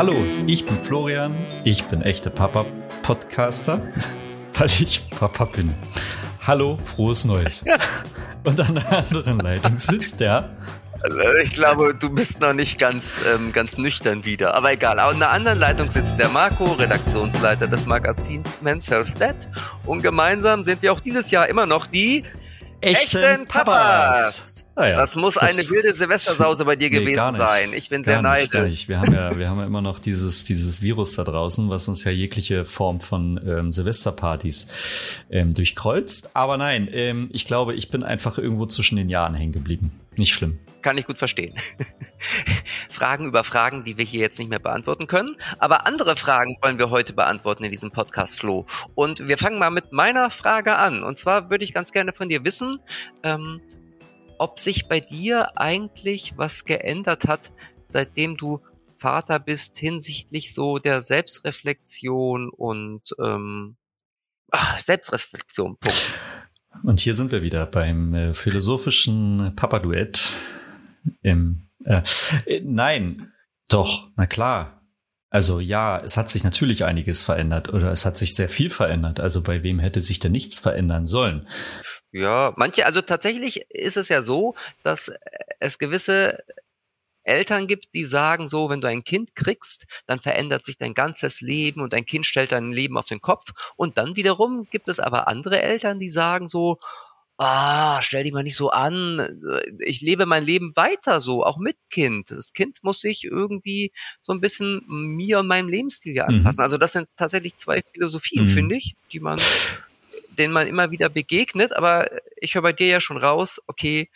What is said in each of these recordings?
Hallo, ich bin Florian, ich bin echter Papa-Podcaster, weil ich Papa bin. Hallo, frohes Neues. Und an der anderen Leitung sitzt der. Also, ich glaube, du bist noch nicht ganz, ähm, ganz nüchtern wieder. Aber egal. An der anderen Leitung sitzt der Marco, Redaktionsleiter des Magazins Men's Health Net. Und gemeinsam sind wir auch dieses Jahr immer noch die echten, echten Papas. Papas. Ah ja, das muss das eine wilde Silvestersause bei dir nee, gewesen sein. Ich bin sehr neidisch. Wir haben ja, wir haben ja immer noch dieses, dieses Virus da draußen, was uns ja jegliche Form von ähm, Silvesterpartys ähm, durchkreuzt. Aber nein, ähm, ich glaube, ich bin einfach irgendwo zwischen den Jahren hängen geblieben. Nicht schlimm kann ich gut verstehen. Fragen über Fragen, die wir hier jetzt nicht mehr beantworten können. Aber andere Fragen wollen wir heute beantworten in diesem Podcast, Flo. Und wir fangen mal mit meiner Frage an. Und zwar würde ich ganz gerne von dir wissen, ähm, ob sich bei dir eigentlich was geändert hat, seitdem du Vater bist hinsichtlich so der Selbstreflexion und ähm, ach, Selbstreflexion. Punkt. Und hier sind wir wieder beim äh, philosophischen Papa-Duett im, äh, äh, nein, doch, na klar. Also ja, es hat sich natürlich einiges verändert oder es hat sich sehr viel verändert. Also bei wem hätte sich denn nichts verändern sollen? Ja, manche, also tatsächlich ist es ja so, dass es gewisse Eltern gibt, die sagen so, wenn du ein Kind kriegst, dann verändert sich dein ganzes Leben und dein Kind stellt dein Leben auf den Kopf. Und dann wiederum gibt es aber andere Eltern, die sagen so, ah, stell dich mal nicht so an, ich lebe mein Leben weiter so, auch mit Kind. Das Kind muss sich irgendwie so ein bisschen mir und meinem Lebensstil mhm. anpassen. Mhm. Also das sind tatsächlich zwei Philosophien, mhm. finde ich, die man, denen man immer wieder begegnet. Aber ich höre bei dir ja schon raus, okay,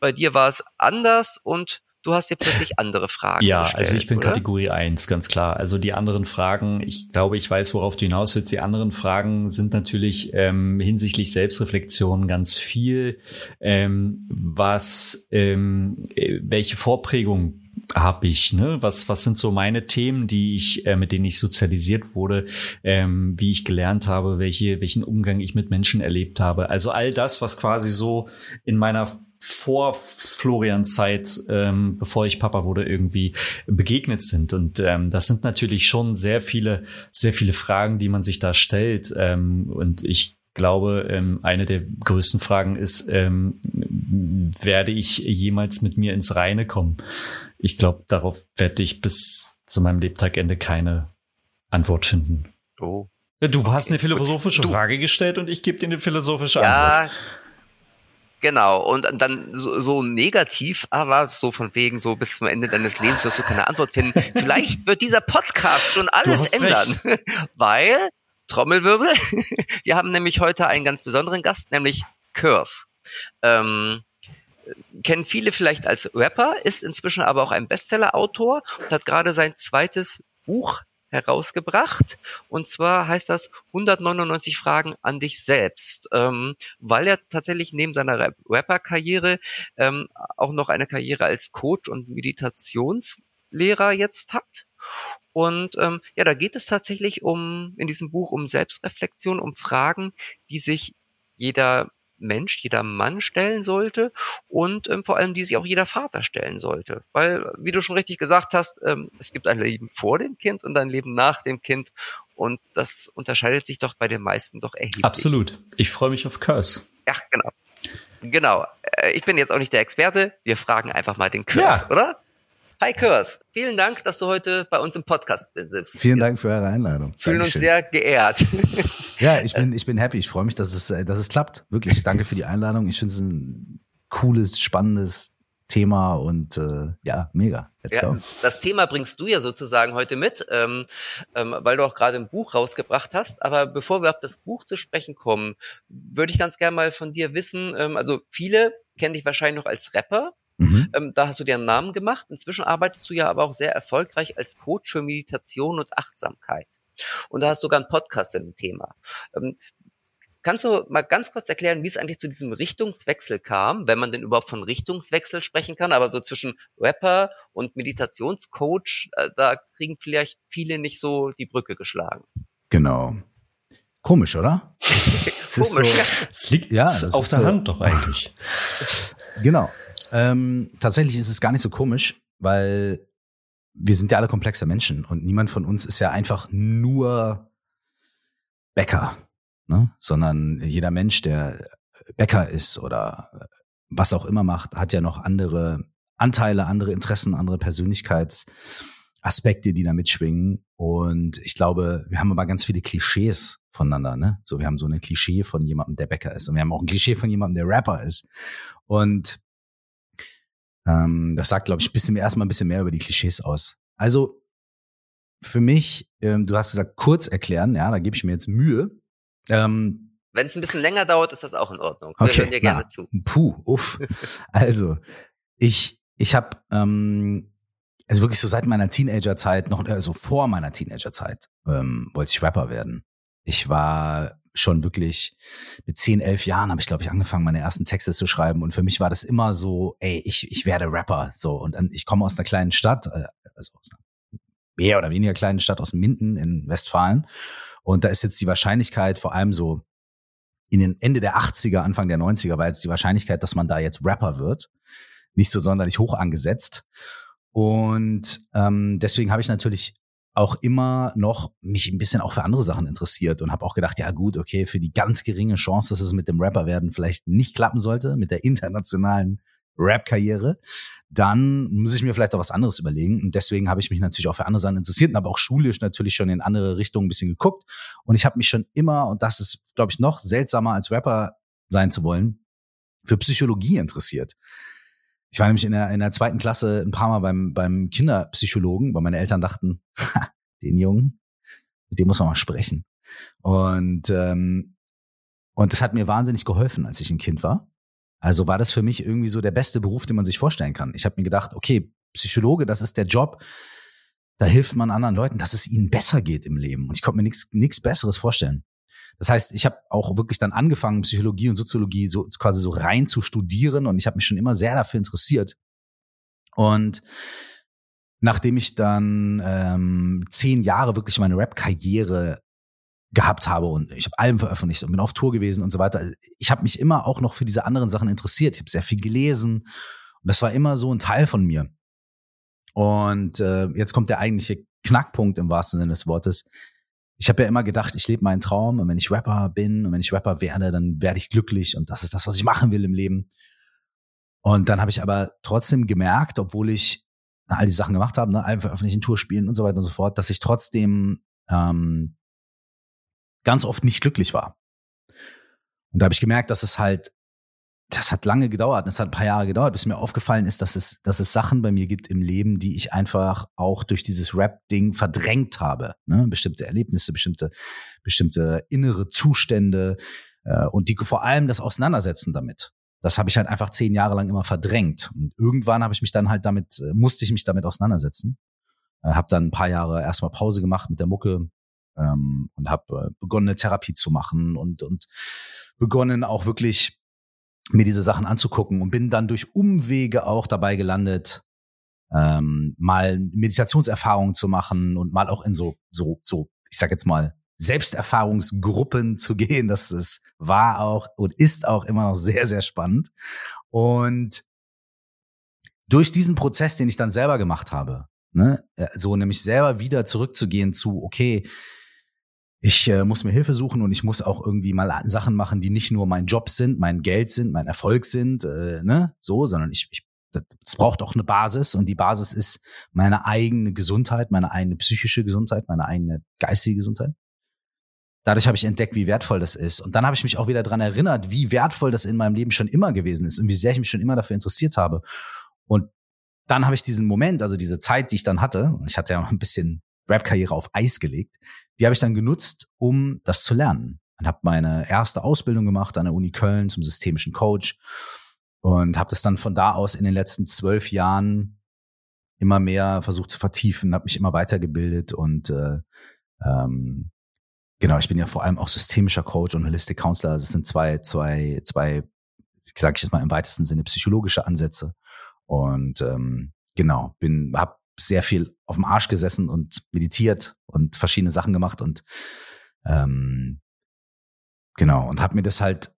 bei dir war es anders und du hast dir plötzlich andere Fragen ja, gestellt. Also ich bin oder? Kategorie eins, ganz klar. Also die anderen Fragen, ich glaube, ich weiß, worauf du hinaus willst. Die anderen Fragen sind natürlich ähm, hinsichtlich Selbstreflexion ganz viel. Ähm, was, ähm, äh, welche Vorprägung habe ich, ne? Was, was sind so meine Themen, die ich, äh, mit denen ich sozialisiert wurde, ähm, wie ich gelernt habe, welche, welchen Umgang ich mit Menschen erlebt habe. Also all das, was quasi so in meiner vor Florians Zeit, ähm, bevor ich Papa wurde, irgendwie begegnet sind. Und ähm, das sind natürlich schon sehr viele, sehr viele Fragen, die man sich da stellt. Ähm, und ich glaube, ähm, eine der größten Fragen ist, ähm, werde ich jemals mit mir ins Reine kommen? Ich glaube, darauf werde ich bis zu meinem Lebtagende keine Antwort finden. Oh. Du okay. hast eine philosophische du. Frage gestellt und ich gebe dir eine philosophische ja, Antwort. Genau, und dann so, so negativ, aber so von wegen, so bis zum Ende deines Lebens wirst du keine Antwort finden. Vielleicht wird dieser Podcast schon alles ändern, recht. weil, Trommelwirbel, wir haben nämlich heute einen ganz besonderen Gast, nämlich Curse. Ähm, kennen viele vielleicht als Rapper, ist inzwischen aber auch ein Bestseller-Autor und hat gerade sein zweites Buch herausgebracht. Und zwar heißt das 199 Fragen an dich selbst, ähm, weil er tatsächlich neben seiner Rapper-Karriere ähm, auch noch eine Karriere als Coach und Meditationslehrer jetzt hat. Und ähm, ja, da geht es tatsächlich um in diesem Buch um Selbstreflexion, um Fragen, die sich jeder Mensch, jeder Mann stellen sollte und ähm, vor allem die sich auch jeder Vater stellen sollte. Weil, wie du schon richtig gesagt hast, ähm, es gibt ein Leben vor dem Kind und ein Leben nach dem Kind und das unterscheidet sich doch bei den meisten doch erheblich. Absolut. Ich freue mich auf Curse. Ja, genau. Genau. Äh, ich bin jetzt auch nicht der Experte. Wir fragen einfach mal den Curse, ja. oder? Hi Kurs, vielen Dank, dass du heute bei uns im Podcast bist. Vielen Dank für eure Einladung. Fühlen Dankeschön. uns sehr geehrt. Ja, ich bin, ich bin happy. Ich freue mich, dass es, äh, dass es klappt. Wirklich, danke für die Einladung. Ich finde es ein cooles, spannendes Thema und äh, ja, mega. Let's ja, go. Das Thema bringst du ja sozusagen heute mit, ähm, ähm, weil du auch gerade ein Buch rausgebracht hast. Aber bevor wir auf das Buch zu sprechen kommen, würde ich ganz gerne mal von dir wissen, ähm, also viele kennen dich wahrscheinlich noch als Rapper. Mhm. Ähm, da hast du dir einen Namen gemacht. Inzwischen arbeitest du ja aber auch sehr erfolgreich als Coach für Meditation und Achtsamkeit. Und da hast du sogar einen Podcast zu dem Thema. Ähm, kannst du mal ganz kurz erklären, wie es eigentlich zu diesem Richtungswechsel kam, wenn man denn überhaupt von Richtungswechsel sprechen kann, aber so zwischen Rapper und Meditationscoach, äh, da kriegen vielleicht viele nicht so die Brücke geschlagen. Genau. Komisch, oder? es Komisch, so, ja. Es liegt ja, auf der so, Hand doch eigentlich. Genau. Ähm, tatsächlich ist es gar nicht so komisch, weil wir sind ja alle komplexe Menschen und niemand von uns ist ja einfach nur Bäcker, ne? sondern jeder Mensch, der Bäcker ist oder was auch immer macht, hat ja noch andere Anteile, andere Interessen, andere Persönlichkeitsaspekte, die da mitschwingen. Und ich glaube, wir haben aber ganz viele Klischees voneinander. Ne? So, wir haben so eine Klischee von jemandem, der Bäcker ist. Und wir haben auch ein Klischee von jemandem, der Rapper ist. Und ähm, das sagt, glaube ich, ein bisschen mehr, erstmal ein bisschen mehr über die Klischees aus. Also für mich, ähm, du hast gesagt, kurz erklären, ja, da gebe ich mir jetzt Mühe. Ähm, Wenn es ein bisschen länger dauert, ist das auch in Ordnung. Wir okay, hören dir gerne na, zu. Puh, uff. Also, ich, ich habe ähm, also wirklich so seit meiner Teenagerzeit, noch also vor meiner Teenagerzeit, ähm, wollte ich Rapper werden. Ich war schon wirklich mit 10, 11 Jahren habe ich, glaube ich, angefangen, meine ersten Texte zu schreiben. Und für mich war das immer so, ey, ich, ich werde Rapper. So, und dann, ich komme aus einer kleinen Stadt, äh, also aus einer mehr oder weniger kleinen Stadt aus Minden in Westfalen. Und da ist jetzt die Wahrscheinlichkeit, vor allem so in den Ende der 80er, Anfang der 90er, war jetzt die Wahrscheinlichkeit, dass man da jetzt Rapper wird, nicht so sonderlich hoch angesetzt. Und ähm, deswegen habe ich natürlich auch immer noch mich ein bisschen auch für andere Sachen interessiert und habe auch gedacht, ja gut, okay, für die ganz geringe Chance, dass es mit dem Rapper werden vielleicht nicht klappen sollte, mit der internationalen Rap-Karriere, dann muss ich mir vielleicht auch was anderes überlegen. Und deswegen habe ich mich natürlich auch für andere Sachen interessiert und habe auch schulisch natürlich schon in andere Richtungen ein bisschen geguckt. Und ich habe mich schon immer, und das ist, glaube ich, noch seltsamer als Rapper sein zu wollen, für Psychologie interessiert. Ich war nämlich in der, in der zweiten Klasse ein paar Mal beim, beim Kinderpsychologen, weil meine Eltern dachten, den Jungen, mit dem muss man mal sprechen. Und, ähm, und das hat mir wahnsinnig geholfen, als ich ein Kind war. Also war das für mich irgendwie so der beste Beruf, den man sich vorstellen kann. Ich habe mir gedacht, okay, Psychologe, das ist der Job, da hilft man anderen Leuten, dass es ihnen besser geht im Leben. Und ich konnte mir nichts Besseres vorstellen. Das heißt, ich habe auch wirklich dann angefangen, Psychologie und Soziologie so quasi so rein zu studieren und ich habe mich schon immer sehr dafür interessiert. Und nachdem ich dann ähm, zehn Jahre wirklich meine Rap-Karriere gehabt habe und ich habe Alben veröffentlicht und bin auf Tour gewesen und so weiter. Ich habe mich immer auch noch für diese anderen Sachen interessiert. Ich habe sehr viel gelesen und das war immer so ein Teil von mir. Und äh, jetzt kommt der eigentliche Knackpunkt im wahrsten Sinne des Wortes ich habe ja immer gedacht, ich lebe meinen Traum und wenn ich Rapper bin und wenn ich Rapper werde, dann werde ich glücklich und das ist das, was ich machen will im Leben. Und dann habe ich aber trotzdem gemerkt, obwohl ich all die Sachen gemacht habe, ne, Alben veröffentlichen, Tour spielen und so weiter und so fort, dass ich trotzdem ähm, ganz oft nicht glücklich war. Und da habe ich gemerkt, dass es halt das hat lange gedauert, das hat ein paar Jahre gedauert, bis mir aufgefallen ist, dass es, dass es Sachen bei mir gibt im Leben, die ich einfach auch durch dieses Rap-Ding verdrängt habe. Ne? Bestimmte Erlebnisse, bestimmte, bestimmte innere Zustände äh, und die vor allem das Auseinandersetzen damit. Das habe ich halt einfach zehn Jahre lang immer verdrängt. Und irgendwann habe ich mich dann halt damit, äh, musste ich mich damit auseinandersetzen. Äh, habe dann ein paar Jahre erstmal Pause gemacht mit der Mucke ähm, und habe äh, begonnen, eine Therapie zu machen und, und begonnen auch wirklich mir diese Sachen anzugucken und bin dann durch Umwege auch dabei gelandet, ähm, mal Meditationserfahrungen zu machen und mal auch in so, so, so, ich sag jetzt mal, Selbsterfahrungsgruppen zu gehen. Das ist, war auch und ist auch immer noch sehr, sehr spannend. Und durch diesen Prozess, den ich dann selber gemacht habe, ne, äh, so nämlich selber wieder zurückzugehen zu, okay, ich äh, muss mir Hilfe suchen und ich muss auch irgendwie mal Sachen machen, die nicht nur mein Job sind, mein Geld sind, mein Erfolg sind, äh, ne, so, sondern ich, ich es braucht auch eine Basis und die Basis ist meine eigene Gesundheit, meine eigene psychische Gesundheit, meine eigene geistige Gesundheit. Dadurch habe ich entdeckt, wie wertvoll das ist. Und dann habe ich mich auch wieder dran erinnert, wie wertvoll das in meinem Leben schon immer gewesen ist und wie sehr ich mich schon immer dafür interessiert habe. Und dann habe ich diesen Moment, also diese Zeit, die ich dann hatte, ich hatte ja ein bisschen Rap-Karriere auf Eis gelegt. Die habe ich dann genutzt, um das zu lernen. Und habe meine erste Ausbildung gemacht an der Uni Köln zum systemischen Coach und habe das dann von da aus in den letzten zwölf Jahren immer mehr versucht zu vertiefen, habe mich immer weitergebildet und äh, ähm, genau, ich bin ja vor allem auch systemischer Coach und Holistic Counselor. Das sind zwei, zwei, zwei, sage ich jetzt mal im weitesten Sinne psychologische Ansätze und ähm, genau, bin, habe sehr viel auf dem Arsch gesessen und meditiert und verschiedene Sachen gemacht und ähm, genau und habe mir das halt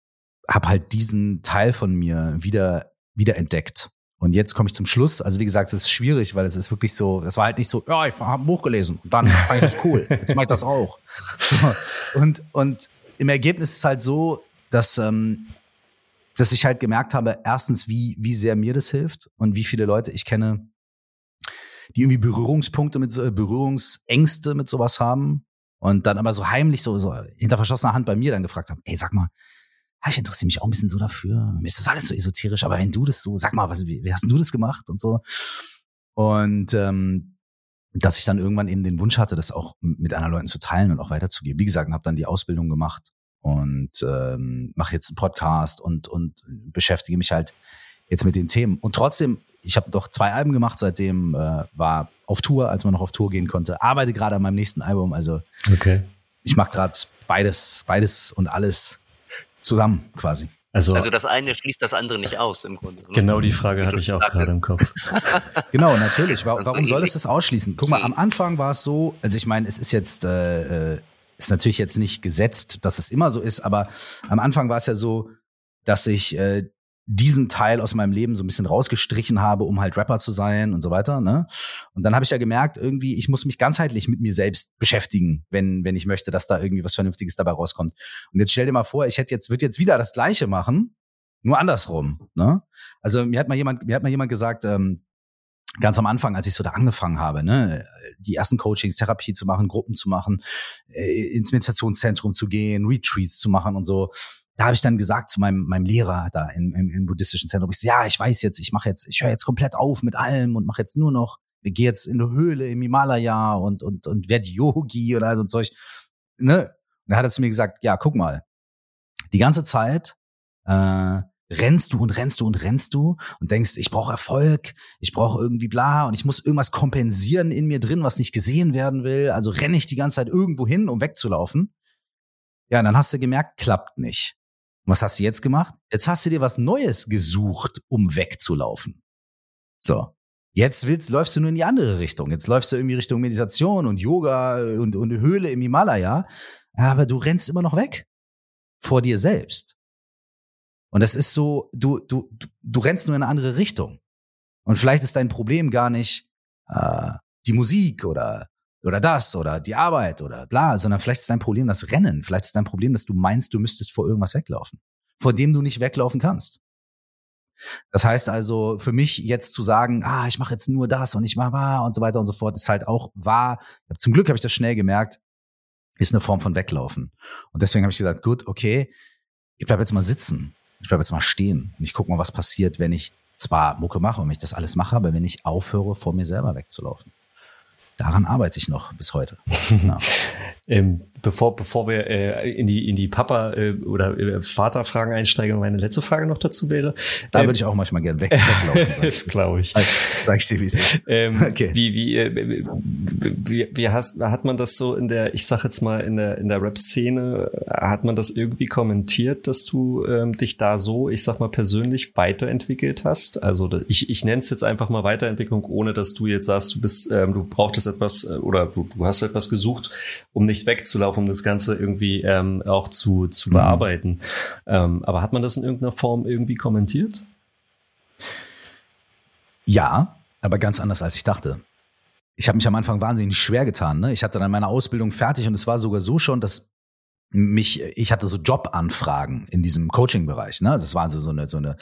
habe halt diesen Teil von mir wieder wieder entdeckt und jetzt komme ich zum Schluss. Also wie gesagt, es ist schwierig, weil es ist wirklich so, das war halt nicht so, ja, ich habe ein Buch gelesen und dann fand ich das cool. Jetzt mache ich das auch. So. Und, und im Ergebnis ist es halt so, dass, ähm, dass ich halt gemerkt habe, erstens, wie, wie sehr mir das hilft und wie viele Leute ich kenne, die irgendwie Berührungspunkte mit Berührungsängste mit sowas haben und dann aber so heimlich so, so hinter verschlossener Hand bei mir dann gefragt haben, ey, sag mal, ich interessiere mich auch ein bisschen so dafür. Mir ist das alles so esoterisch, aber wenn du das so, sag mal, was, wie, wie hast du das gemacht und so. Und ähm, dass ich dann irgendwann eben den Wunsch hatte, das auch mit anderen Leuten zu teilen und auch weiterzugeben. Wie gesagt, habe dann die Ausbildung gemacht und ähm, mache jetzt einen Podcast und und beschäftige mich halt jetzt mit den Themen. Und trotzdem, ich habe doch zwei Alben gemacht, seitdem äh, war auf Tour, als man noch auf Tour gehen konnte. Arbeite gerade an meinem nächsten Album, also okay. ich mache gerade beides, beides und alles zusammen quasi. Also, also das eine schließt das andere nicht aus im Grunde. Ne? Genau die Frage hatte ich auch gerade im Kopf. genau, natürlich. Warum, warum soll es das ausschließen? Guck mal, am Anfang war es so, also ich meine, es ist jetzt, äh, äh, ist natürlich jetzt nicht gesetzt, dass es immer so ist, aber am Anfang war es ja so, dass ich äh, diesen Teil aus meinem Leben so ein bisschen rausgestrichen habe, um halt Rapper zu sein und so weiter. Ne? Und dann habe ich ja gemerkt, irgendwie, ich muss mich ganzheitlich mit mir selbst beschäftigen, wenn, wenn ich möchte, dass da irgendwie was Vernünftiges dabei rauskommt. Und jetzt stell dir mal vor, ich hätte jetzt, würde jetzt wieder das Gleiche machen, nur andersrum. Ne? Also mir hat mal jemand, mir hat mal jemand gesagt, ähm, ganz am Anfang, als ich so da angefangen habe, ne, die ersten Coachings, Therapie zu machen, Gruppen zu machen, äh, ins Meditationszentrum zu gehen, Retreats zu machen und so da habe ich dann gesagt zu meinem, meinem Lehrer da im, im, im buddhistischen Zentrum, ich so, ja, ich weiß jetzt, ich mache jetzt, ich höre jetzt komplett auf mit allem und mache jetzt nur noch, ich gehe jetzt in eine Höhle im Himalaya und, und, und werde Yogi oder so ein Zeug. Ne? Und da hat er zu mir gesagt, ja, guck mal, die ganze Zeit äh, rennst du und rennst du und rennst du und denkst, ich brauche Erfolg, ich brauche irgendwie bla und ich muss irgendwas kompensieren in mir drin, was nicht gesehen werden will. Also renne ich die ganze Zeit irgendwo hin, um wegzulaufen. Ja, und dann hast du gemerkt, klappt nicht. Und was hast du jetzt gemacht? Jetzt hast du dir was Neues gesucht, um wegzulaufen. So. Jetzt willst, läufst du nur in die andere Richtung. Jetzt läufst du irgendwie Richtung Meditation und Yoga und, und Höhle im Himalaya. Aber du rennst immer noch weg. Vor dir selbst. Und das ist so, du, du, du rennst nur in eine andere Richtung. Und vielleicht ist dein Problem gar nicht äh, die Musik oder oder das oder die Arbeit oder bla, sondern vielleicht ist dein Problem das Rennen. Vielleicht ist dein Problem, dass du meinst, du müsstest vor irgendwas weglaufen, vor dem du nicht weglaufen kannst. Das heißt also, für mich jetzt zu sagen, ah, ich mache jetzt nur das und ich mache wahr und so weiter und so fort, ist halt auch wahr. Zum Glück habe ich das schnell gemerkt, ist eine Form von Weglaufen. Und deswegen habe ich gesagt, gut, okay, ich bleib jetzt mal sitzen, ich bleib jetzt mal stehen und ich gucke mal, was passiert, wenn ich zwar Mucke mache und ich das alles mache, aber wenn ich aufhöre, vor mir selber wegzulaufen daran arbeite ich noch bis heute. Ja. Ähm, bevor, bevor wir äh, in die, in die Papa- äh, oder äh, Vaterfragen einsteigen, meine letzte Frage noch dazu wäre. Da ähm, würde ich auch manchmal gern weg, weglaufen. das glaube ich. Sag ich dir, wie es ist. Ähm, okay. Wie, wie, äh, wie, wie hast, hat man das so in der, ich sag jetzt mal, in der, in der Rap-Szene, hat man das irgendwie kommentiert, dass du ähm, dich da so, ich sag mal, persönlich weiterentwickelt hast? Also ich, ich nenne es jetzt einfach mal Weiterentwicklung, ohne dass du jetzt sagst, du bist, ähm, du brauchtest etwas äh, oder du, du hast etwas gesucht, um nicht wegzulaufen, um das Ganze irgendwie ähm, auch zu, zu mhm. bearbeiten. Ähm, aber hat man das in irgendeiner Form irgendwie kommentiert? Ja, aber ganz anders als ich dachte. Ich habe mich am Anfang wahnsinnig schwer getan. Ne? Ich hatte dann meine Ausbildung fertig und es war sogar so schon, dass mich, ich hatte so Jobanfragen in diesem Coaching-Bereich. Ne? Das war also so eine, so eine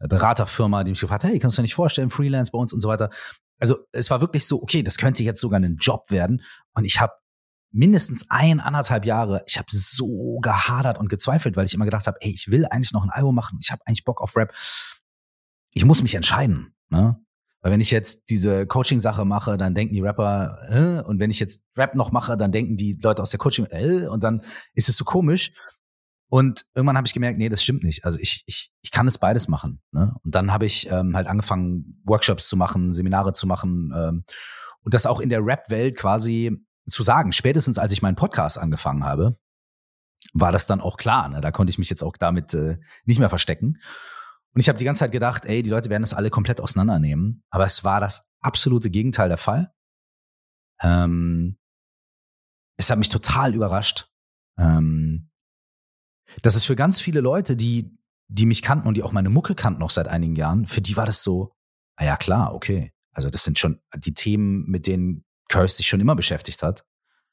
Beraterfirma, die mich gefragt hat, hey, kannst du dir nicht vorstellen, Freelance bei uns und so weiter. Also es war wirklich so, okay, das könnte jetzt sogar ein Job werden. Und ich habe mindestens ein, anderthalb Jahre, ich habe so gehadert und gezweifelt, weil ich immer gedacht habe, ey, ich will eigentlich noch ein Album machen, ich habe eigentlich Bock auf Rap. Ich muss mich entscheiden. Ne? Weil wenn ich jetzt diese Coaching-Sache mache, dann denken die Rapper, äh, und wenn ich jetzt Rap noch mache, dann denken die Leute aus der Coaching, äh, und dann ist es so komisch. Und irgendwann habe ich gemerkt, nee, das stimmt nicht. Also ich, ich, ich kann es beides machen. Ne? Und dann habe ich ähm, halt angefangen, Workshops zu machen, Seminare zu machen ähm, und das auch in der Rap-Welt quasi zu sagen. Spätestens als ich meinen Podcast angefangen habe, war das dann auch klar. Ne? Da konnte ich mich jetzt auch damit äh, nicht mehr verstecken. Und ich habe die ganze Zeit gedacht, ey, die Leute werden das alle komplett auseinandernehmen. Aber es war das absolute Gegenteil der Fall. Ähm, es hat mich total überrascht. Ähm, das ist für ganz viele Leute, die, die mich kannten und die auch meine Mucke kannten noch seit einigen Jahren, für die war das so, ah ja klar, okay. Also das sind schon die Themen, mit denen Curse sich schon immer beschäftigt hat.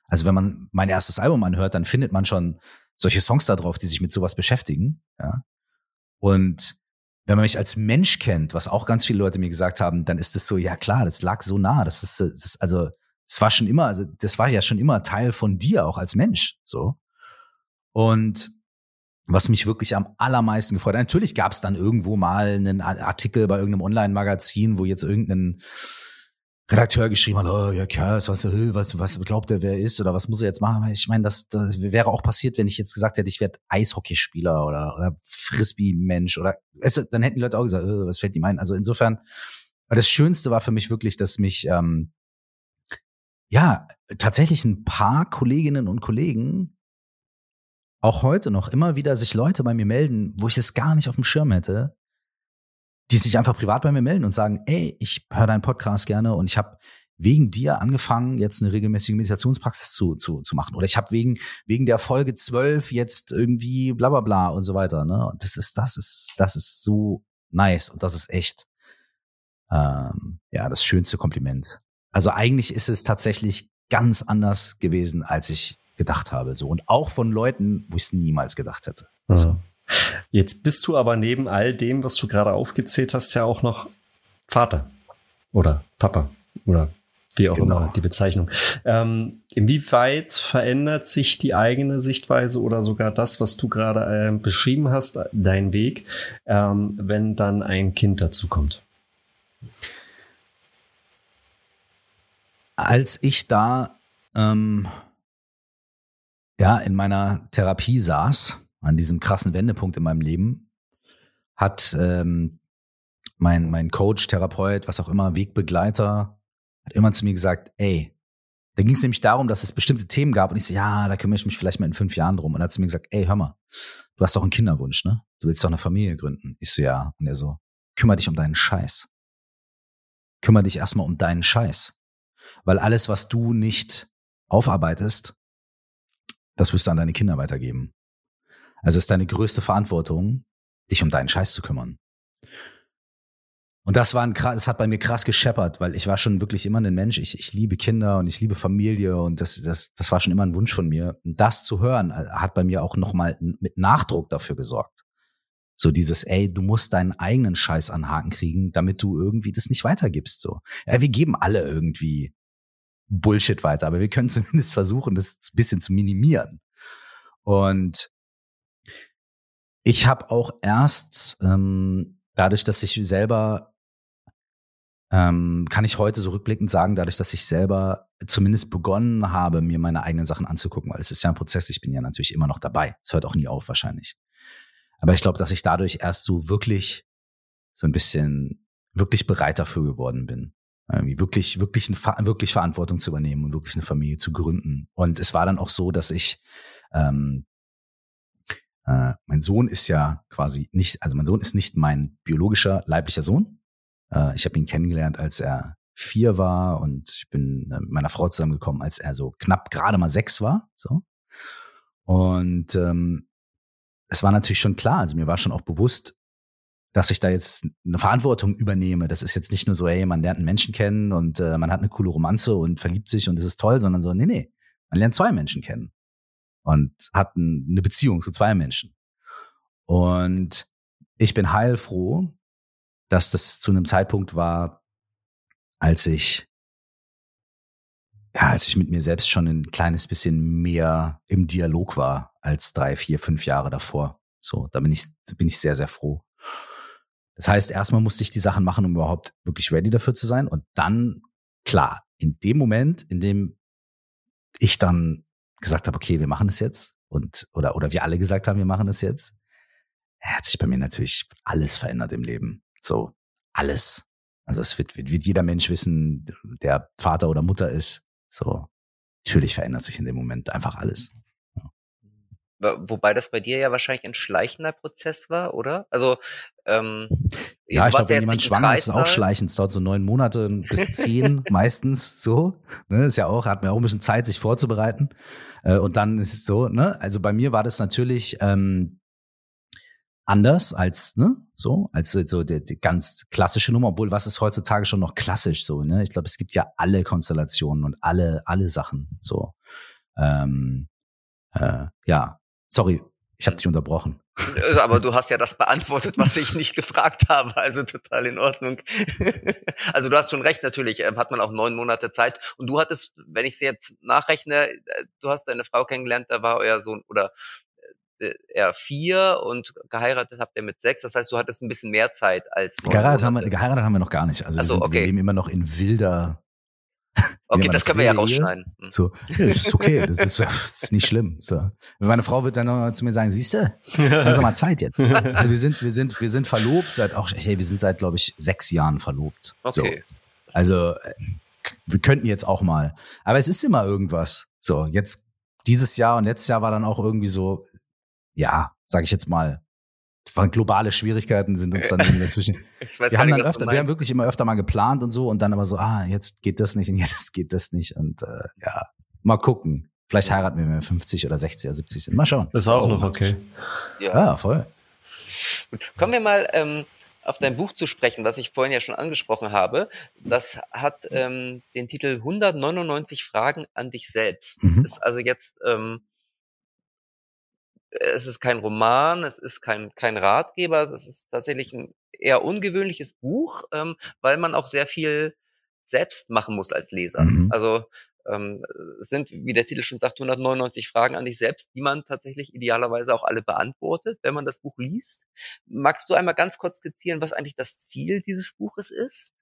Also wenn man mein erstes Album anhört, dann findet man schon solche Songs da drauf, die sich mit sowas beschäftigen. Ja. Und wenn man mich als Mensch kennt, was auch ganz viele Leute mir gesagt haben, dann ist das so, ja klar, das lag so nah. Das ist, das, also, das war schon immer, also das war ja schon immer Teil von dir auch als Mensch. So. Und was mich wirklich am allermeisten gefreut hat, natürlich gab es dann irgendwo mal einen Artikel bei irgendeinem Online-Magazin, wo jetzt irgendein Redakteur geschrieben hat, oh, ja, Kers, was, äh, was, was glaubt er, wer ist oder was muss er jetzt machen? Ich meine, das, das wäre auch passiert, wenn ich jetzt gesagt hätte, ich werde Eishockeyspieler oder, oder Frisbee-Mensch oder, weißt dann hätten die Leute auch gesagt, oh, was fällt ihm ein? Also insofern, das Schönste war für mich wirklich, dass mich, ähm, ja, tatsächlich ein paar Kolleginnen und Kollegen auch heute noch immer wieder sich Leute bei mir melden, wo ich es gar nicht auf dem Schirm hätte, die sich einfach privat bei mir melden und sagen, ey, ich höre deinen Podcast gerne und ich habe wegen dir angefangen, jetzt eine regelmäßige Meditationspraxis zu, zu, zu machen. Oder ich habe wegen, wegen der Folge 12 jetzt irgendwie bla bla bla und so weiter. Ne? Und das ist, das ist, das ist so nice und das ist echt ähm, ja das schönste Kompliment. Also eigentlich ist es tatsächlich ganz anders gewesen, als ich gedacht habe. So. Und auch von Leuten, wo ich es niemals gedacht hätte. Also. Jetzt bist du aber neben all dem, was du gerade aufgezählt hast, ja auch noch Vater oder Papa oder wie auch genau. immer die Bezeichnung. Ähm, inwieweit verändert sich die eigene Sichtweise oder sogar das, was du gerade äh, beschrieben hast, dein Weg, ähm, wenn dann ein Kind dazu kommt? Als ich da ähm, ja in meiner Therapie saß, an diesem krassen Wendepunkt in meinem Leben, hat ähm, mein, mein Coach, Therapeut, was auch immer, Wegbegleiter, hat immer zu mir gesagt, ey, da ging es nämlich darum, dass es bestimmte Themen gab und ich so, ja, da kümmere ich mich vielleicht mal in fünf Jahren drum. Und er hat zu mir gesagt, ey, hör mal, du hast doch einen Kinderwunsch, ne? Du willst doch eine Familie gründen. Ich so, ja. Und er so, kümmere dich um deinen Scheiß. Kümmere dich erstmal um deinen Scheiß. Weil alles, was du nicht aufarbeitest, das wirst du an deine Kinder weitergeben. Also ist deine größte Verantwortung, dich um deinen Scheiß zu kümmern. Und das war ein das hat bei mir krass gescheppert, weil ich war schon wirklich immer ein Mensch. Ich, ich liebe Kinder und ich liebe Familie und das, das, das war schon immer ein Wunsch von mir. Und das zu hören, äh, hat bei mir auch nochmal mit Nachdruck dafür gesorgt. So dieses, ey, du musst deinen eigenen Scheiß an Haken kriegen, damit du irgendwie das nicht weitergibst. So, ja, wir geben alle irgendwie Bullshit weiter, aber wir können zumindest versuchen, das ein bisschen zu minimieren. Und ich habe auch erst ähm, dadurch, dass ich selber ähm, kann ich heute so rückblickend sagen, dadurch, dass ich selber zumindest begonnen habe, mir meine eigenen Sachen anzugucken, weil es ist ja ein Prozess, ich bin ja natürlich immer noch dabei. Es hört auch nie auf wahrscheinlich. Aber ich glaube, dass ich dadurch erst so wirklich so ein bisschen wirklich bereit dafür geworden bin. Irgendwie wirklich, wirklich, ein, wirklich Verantwortung zu übernehmen und wirklich eine Familie zu gründen. Und es war dann auch so, dass ich ähm, äh, mein Sohn ist ja quasi nicht, also mein Sohn ist nicht mein biologischer leiblicher Sohn. Äh, ich habe ihn kennengelernt, als er vier war und ich bin äh, mit meiner Frau zusammengekommen, als er so knapp gerade mal sechs war. So. Und ähm, es war natürlich schon klar, also mir war schon auch bewusst, dass ich da jetzt eine Verantwortung übernehme. Das ist jetzt nicht nur so, hey, man lernt einen Menschen kennen und äh, man hat eine coole Romanze und verliebt sich und das ist toll, sondern so, nee, nee, man lernt zwei Menschen kennen und hatten eine Beziehung zu zwei Menschen. Und ich bin heilfroh, dass das zu einem Zeitpunkt war, als ich ja, als ich mit mir selbst schon ein kleines bisschen mehr im Dialog war als drei, vier, fünf Jahre davor. So, da bin ich, bin ich sehr, sehr froh. Das heißt, erstmal musste ich die Sachen machen, um überhaupt wirklich ready dafür zu sein. Und dann, klar, in dem Moment, in dem ich dann gesagt habe, okay, wir machen es jetzt und oder oder wir alle gesagt haben, wir machen es jetzt, hat sich bei mir natürlich alles verändert im Leben. So alles. Also es wird, wird, wird jeder Mensch wissen, der Vater oder Mutter ist. So natürlich verändert sich in dem Moment einfach alles. Wobei das bei dir ja wahrscheinlich ein schleichender Prozess war, oder? Also ähm, ja, ich glaube, wenn jemand schwanger ist, ist es auch schleichend. Es dauert so neun Monate bis zehn meistens so. Ne, ist ja auch, hat mir auch ein bisschen Zeit, sich vorzubereiten. Äh, und dann ist es so, ne? Also bei mir war das natürlich, ähm, anders als, ne, so, als so die, die ganz klassische Nummer, obwohl was ist heutzutage schon noch klassisch so, ne? Ich glaube, es gibt ja alle Konstellationen und alle, alle Sachen so. Ähm, äh, ja, sorry, ich habe dich unterbrochen. Äh, aber du hast ja das beantwortet, was ich nicht gefragt habe, also total in Ordnung. also du hast schon recht, natürlich ähm, hat man auch neun Monate Zeit. Und du hattest, wenn ich es jetzt nachrechne, äh, du hast deine Frau kennengelernt, da war euer Sohn oder äh, er vier und geheiratet habt ihr mit sechs. Das heißt, du hattest ein bisschen mehr Zeit als geheiratet haben wir, geheiratet haben wir noch gar nicht. Also, also wir, sind, okay. wir leben immer noch in wilder Okay, das, das können wir ja rausschneiden. Hm. So, ja, das ist okay, das ist, das ist nicht schlimm. So. Meine Frau wird dann noch zu mir sagen, siehst du, lass mal Zeit jetzt. Also wir sind, wir sind, wir sind verlobt seit auch, hey, wir sind seit, glaube ich, sechs Jahren verlobt. Okay. So. Also äh, wir könnten jetzt auch mal. Aber es ist immer irgendwas. So, jetzt dieses Jahr und letztes Jahr war dann auch irgendwie so, ja, sag ich jetzt mal, waren globale Schwierigkeiten sind uns dann dazwischen. wir haben dann öfter, wir haben wirklich immer öfter mal geplant und so und dann aber so, ah, jetzt geht das nicht und jetzt geht das nicht und äh, ja, mal gucken. Vielleicht heiraten wir, wenn wir 50 oder 60 oder 70 sind. Mal schauen. Das ist auch noch okay. Ja, ja voll. Kommen wir mal ähm, auf dein Buch zu sprechen, was ich vorhin ja schon angesprochen habe. Das hat ähm, den Titel 199 Fragen an dich selbst. Mhm. Ist also jetzt ähm, es ist kein Roman, es ist kein, kein Ratgeber, es ist tatsächlich ein eher ungewöhnliches Buch, ähm, weil man auch sehr viel selbst machen muss als Leser. Mhm. Also ähm, es sind, wie der Titel schon sagt, 199 Fragen an dich selbst, die man tatsächlich idealerweise auch alle beantwortet, wenn man das Buch liest. Magst du einmal ganz kurz skizzieren, was eigentlich das Ziel dieses Buches ist?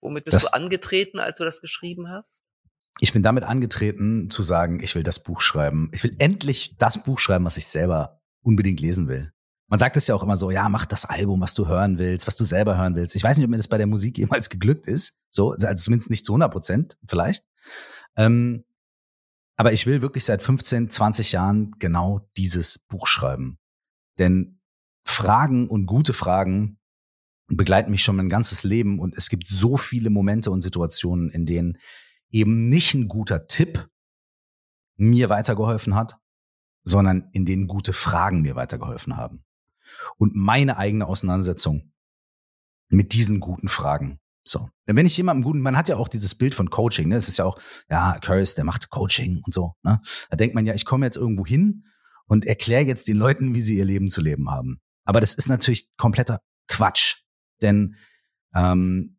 Womit bist das, du angetreten, als du das geschrieben hast? Ich bin damit angetreten zu sagen, ich will das Buch schreiben. Ich will endlich das Buch schreiben, was ich selber unbedingt lesen will. Man sagt es ja auch immer so, ja, mach das Album, was du hören willst, was du selber hören willst. Ich weiß nicht, ob mir das bei der Musik jemals geglückt ist. So, also zumindest nicht zu 100 Prozent, vielleicht. Ähm, aber ich will wirklich seit 15, 20 Jahren genau dieses Buch schreiben. Denn Fragen und gute Fragen begleiten mich schon mein ganzes Leben und es gibt so viele Momente und Situationen, in denen eben nicht ein guter Tipp mir weitergeholfen hat, sondern in denen gute Fragen mir weitergeholfen haben. Und meine eigene Auseinandersetzung mit diesen guten Fragen. So. Denn wenn ich jemandem guten, man hat ja auch dieses Bild von Coaching, ne? Es ist ja auch, ja, Curse, der macht Coaching und so, ne? Da denkt man ja, ich komme jetzt irgendwo hin und erkläre jetzt den Leuten, wie sie ihr Leben zu leben haben. Aber das ist natürlich kompletter Quatsch. Denn ähm,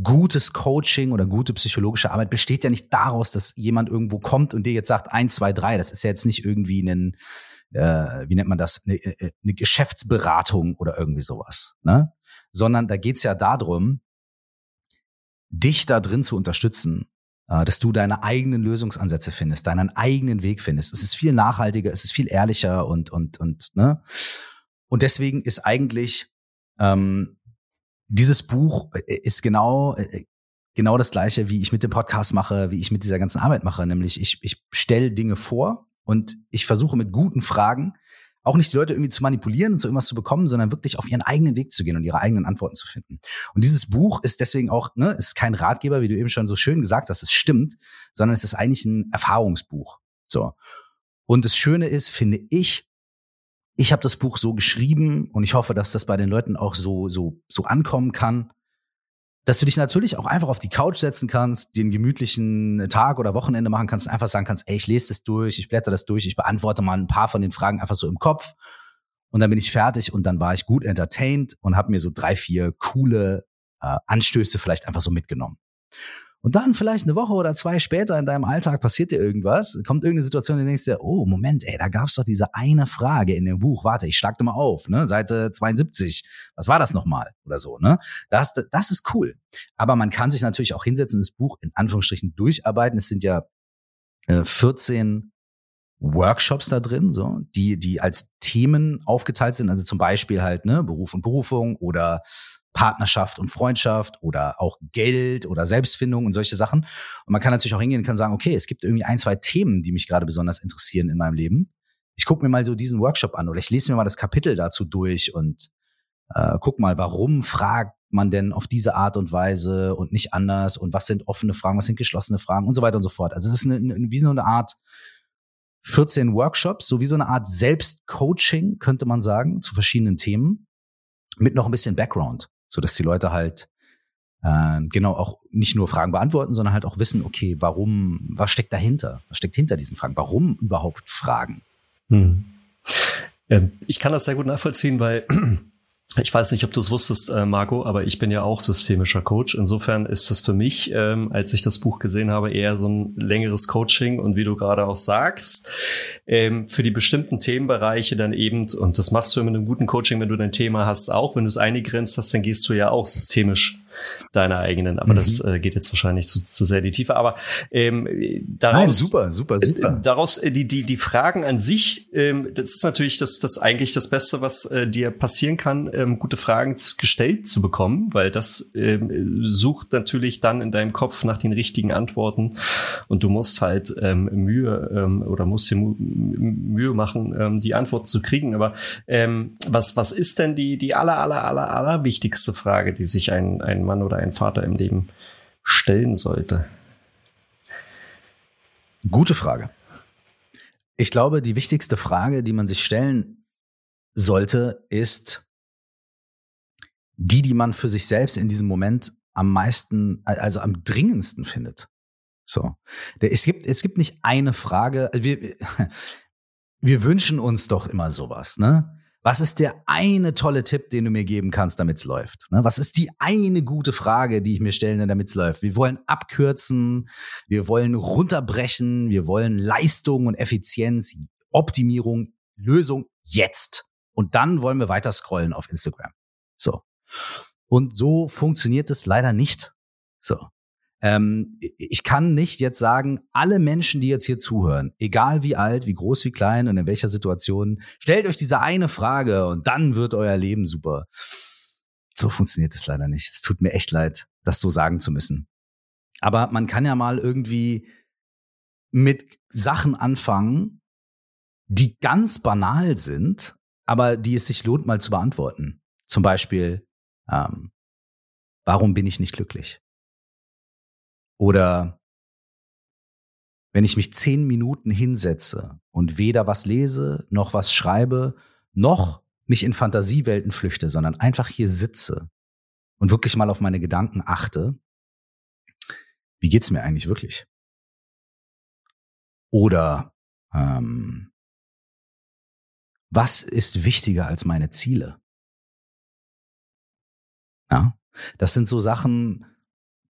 gutes Coaching oder gute psychologische Arbeit besteht ja nicht daraus, dass jemand irgendwo kommt und dir jetzt sagt, eins, zwei, drei. Das ist ja jetzt nicht irgendwie ein, äh, wie nennt man das, eine, äh, eine Geschäftsberatung oder irgendwie sowas. Ne? Sondern da geht's ja darum, dich da drin zu unterstützen, äh, dass du deine eigenen Lösungsansätze findest, deinen eigenen Weg findest. Es ist viel nachhaltiger, es ist viel ehrlicher und, und, und, ne? Und deswegen ist eigentlich ähm, dieses Buch äh, ist genau, äh, äh, genau das gleiche, wie ich mit dem Podcast mache, wie ich mit dieser ganzen Arbeit mache. Nämlich ich, ich stelle Dinge vor und ich versuche mit guten Fragen auch nicht die Leute irgendwie zu manipulieren und so irgendwas zu bekommen, sondern wirklich auf ihren eigenen Weg zu gehen und ihre eigenen Antworten zu finden. Und dieses Buch ist deswegen auch, ne, ist kein Ratgeber, wie du eben schon so schön gesagt hast, es stimmt, sondern es ist eigentlich ein Erfahrungsbuch. So. Und das Schöne ist, finde ich, ich habe das Buch so geschrieben und ich hoffe, dass das bei den Leuten auch so, so, so ankommen kann, dass du dich natürlich auch einfach auf die Couch setzen kannst, den gemütlichen Tag oder Wochenende machen kannst und einfach sagen kannst, ey, ich lese das durch, ich blätter das durch, ich beantworte mal ein paar von den Fragen einfach so im Kopf und dann bin ich fertig und dann war ich gut entertained und habe mir so drei, vier coole äh, Anstöße vielleicht einfach so mitgenommen. Und dann vielleicht eine Woche oder zwei später in deinem Alltag passiert dir irgendwas, kommt irgendeine Situation, und du denkst dir, oh, Moment, ey, da gab's doch diese eine Frage in dem Buch. Warte, ich schlag da mal auf, ne? Seite 72. Was war das nochmal? Oder so, ne? Das, das ist cool. Aber man kann sich natürlich auch hinsetzen und das Buch in Anführungsstrichen durcharbeiten. Es sind ja äh, 14 Workshops da drin, so, die, die als Themen aufgeteilt sind. Also zum Beispiel halt, ne, Beruf und Berufung oder Partnerschaft und Freundschaft oder auch Geld oder Selbstfindung und solche Sachen. Und man kann natürlich auch hingehen und kann sagen, okay, es gibt irgendwie ein, zwei Themen, die mich gerade besonders interessieren in meinem Leben. Ich gucke mir mal so diesen Workshop an oder ich lese mir mal das Kapitel dazu durch und äh, guck mal, warum fragt man denn auf diese Art und Weise und nicht anders und was sind offene Fragen, was sind geschlossene Fragen und so weiter und so fort. Also es ist eine, eine, wie so eine Art 14 Workshops, so wie so eine Art Selbstcoaching, könnte man sagen, zu verschiedenen Themen, mit noch ein bisschen Background, so dass die Leute halt äh, genau auch nicht nur Fragen beantworten, sondern halt auch wissen, okay, warum, was steckt dahinter? Was steckt hinter diesen Fragen? Warum überhaupt Fragen? Hm. Ähm, ich kann das sehr gut nachvollziehen, weil ich weiß nicht, ob du es wusstest, äh, Marco, aber ich bin ja auch systemischer Coach. Insofern ist das für mich, ähm, als ich das Buch gesehen habe, eher so ein längeres Coaching und wie du gerade auch sagst, ähm, für die bestimmten Themenbereiche dann eben, und das machst du mit einem guten Coaching, wenn du dein Thema hast, auch, wenn du es eingegrenzt hast, dann gehst du ja auch systemisch deiner eigenen. Aber mhm. das äh, geht jetzt wahrscheinlich zu, zu sehr in die Tiefe. Aber ähm, daraus, Nein, super, super, super. Äh, daraus äh, die die die Fragen an sich, ähm, das ist natürlich das das eigentlich das Beste, was äh, dir passieren kann, ähm, gute Fragen gestellt zu bekommen, weil das ähm, sucht natürlich dann in deinem Kopf nach den richtigen Antworten und du musst halt ähm, Mühe ähm, oder musst dir Mühe machen, ähm, die Antwort zu kriegen. Aber ähm, was was ist denn die die aller aller aller aller wichtigste Frage, die sich ein ein Mann oder ein Vater im Leben stellen sollte? Gute Frage. Ich glaube, die wichtigste Frage, die man sich stellen sollte, ist die, die man für sich selbst in diesem Moment am meisten, also am dringendsten findet. So. Es gibt, es gibt nicht eine Frage. Wir, wir wünschen uns doch immer sowas, ne? Was ist der eine tolle Tipp, den du mir geben kannst, damit es läuft? Ne? Was ist die eine gute Frage, die ich mir stellen, damit es läuft? Wir wollen abkürzen, wir wollen runterbrechen, wir wollen Leistung und Effizienz, Optimierung, Lösung jetzt. Und dann wollen wir weiter scrollen auf Instagram. So. Und so funktioniert es leider nicht. So. Ähm, ich kann nicht jetzt sagen, alle Menschen, die jetzt hier zuhören, egal wie alt, wie groß, wie klein und in welcher Situation, stellt euch diese eine Frage und dann wird euer Leben super. So funktioniert es leider nicht. Es tut mir echt leid, das so sagen zu müssen. Aber man kann ja mal irgendwie mit Sachen anfangen, die ganz banal sind, aber die es sich lohnt, mal zu beantworten. Zum Beispiel, ähm, warum bin ich nicht glücklich? Oder wenn ich mich zehn Minuten hinsetze und weder was lese, noch was schreibe, noch mich in Fantasiewelten flüchte, sondern einfach hier sitze und wirklich mal auf meine Gedanken achte, wie geht's mir eigentlich wirklich? Oder ähm, was ist wichtiger als meine Ziele? Ja, das sind so Sachen,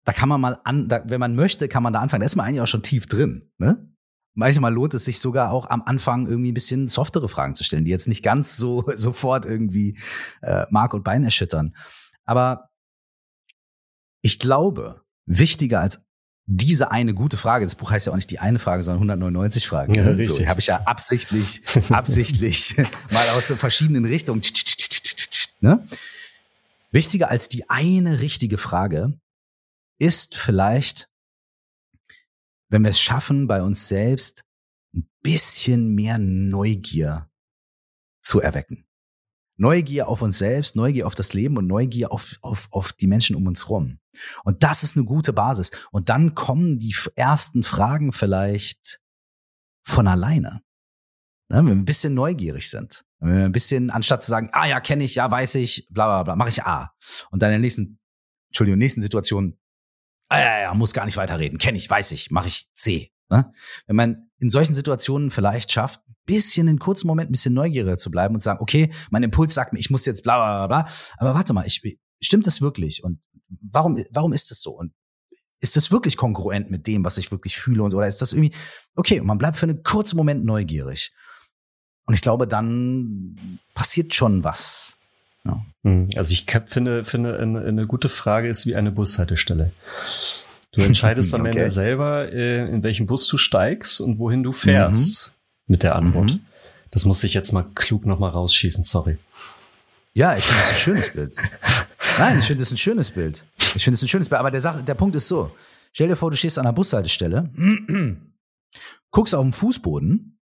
da kann man mal an, da, wenn man möchte, kann man da anfangen. Da ist man eigentlich auch schon tief drin. Ne? Manchmal lohnt es sich sogar auch am Anfang irgendwie ein bisschen softere Fragen zu stellen, die jetzt nicht ganz so sofort irgendwie äh, Mark und Bein erschüttern. Aber ich glaube, wichtiger als diese eine gute Frage, das Buch heißt ja auch nicht die eine Frage, sondern 199 Fragen. Ja, ne? so, habe ich ja absichtlich, absichtlich mal aus verschiedenen Richtungen. Ne? Wichtiger als die eine richtige Frage ist vielleicht, wenn wir es schaffen, bei uns selbst ein bisschen mehr Neugier zu erwecken. Neugier auf uns selbst, Neugier auf das Leben und Neugier auf, auf, auf die Menschen um uns rum. Und das ist eine gute Basis. Und dann kommen die ersten Fragen vielleicht von alleine. Ne, wenn wir ein bisschen neugierig sind. Wenn wir ein bisschen, anstatt zu sagen, ah ja, kenne ich, ja, weiß ich, bla bla bla, mache ich A. Und dann in der nächsten, Entschuldigung, nächsten Situation, ah, ja, ja, muss gar nicht weiterreden, kenne ich, weiß ich, mache ich C. Ne? Wenn man in solchen Situationen vielleicht schafft, ein bisschen in kurzen Moment ein bisschen neugieriger zu bleiben und zu sagen, okay, mein Impuls sagt mir, ich muss jetzt bla bla bla, aber warte mal, ich, stimmt das wirklich? Und warum, warum ist das so? Und ist das wirklich kongruent mit dem, was ich wirklich fühle? Und, oder ist das irgendwie, okay, man bleibt für einen kurzen Moment neugierig. Und ich glaube, dann passiert schon was. Ja. Hm, also ich finde, finde eine, gute Frage ist wie eine Bushaltestelle. Du entscheidest am okay. Ende selber, äh, in welchen Bus du steigst und wohin du fährst mhm. mit der Antwort. Mhm. Das muss ich jetzt mal klug nochmal rausschießen, sorry. Ja, ich finde das ein schönes Bild. Nein, ich finde das ein schönes Bild. Ich finde das ein schönes Bild. Aber der, Sache, der Punkt ist so. Stell dir vor, du stehst an einer Bushaltestelle, guckst auf den Fußboden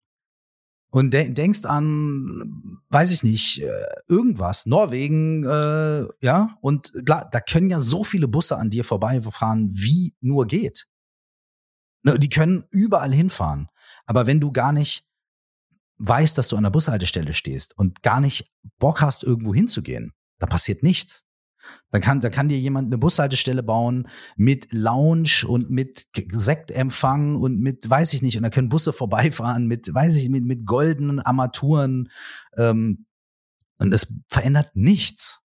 und de denkst an, weiß ich nicht, äh, irgendwas, Norwegen, äh, ja, und klar, da können ja so viele Busse an dir vorbeifahren, wie nur geht. Ne, die können überall hinfahren. Aber wenn du gar nicht weißt, dass du an der Bushaltestelle stehst und gar nicht Bock hast, irgendwo hinzugehen, da passiert nichts. Dann kann, dann kann dir jemand eine Bushaltestelle bauen mit Lounge und mit Sektempfang und mit, weiß ich nicht, und da können Busse vorbeifahren mit, weiß ich, mit, mit goldenen Armaturen. Ähm, und es verändert nichts.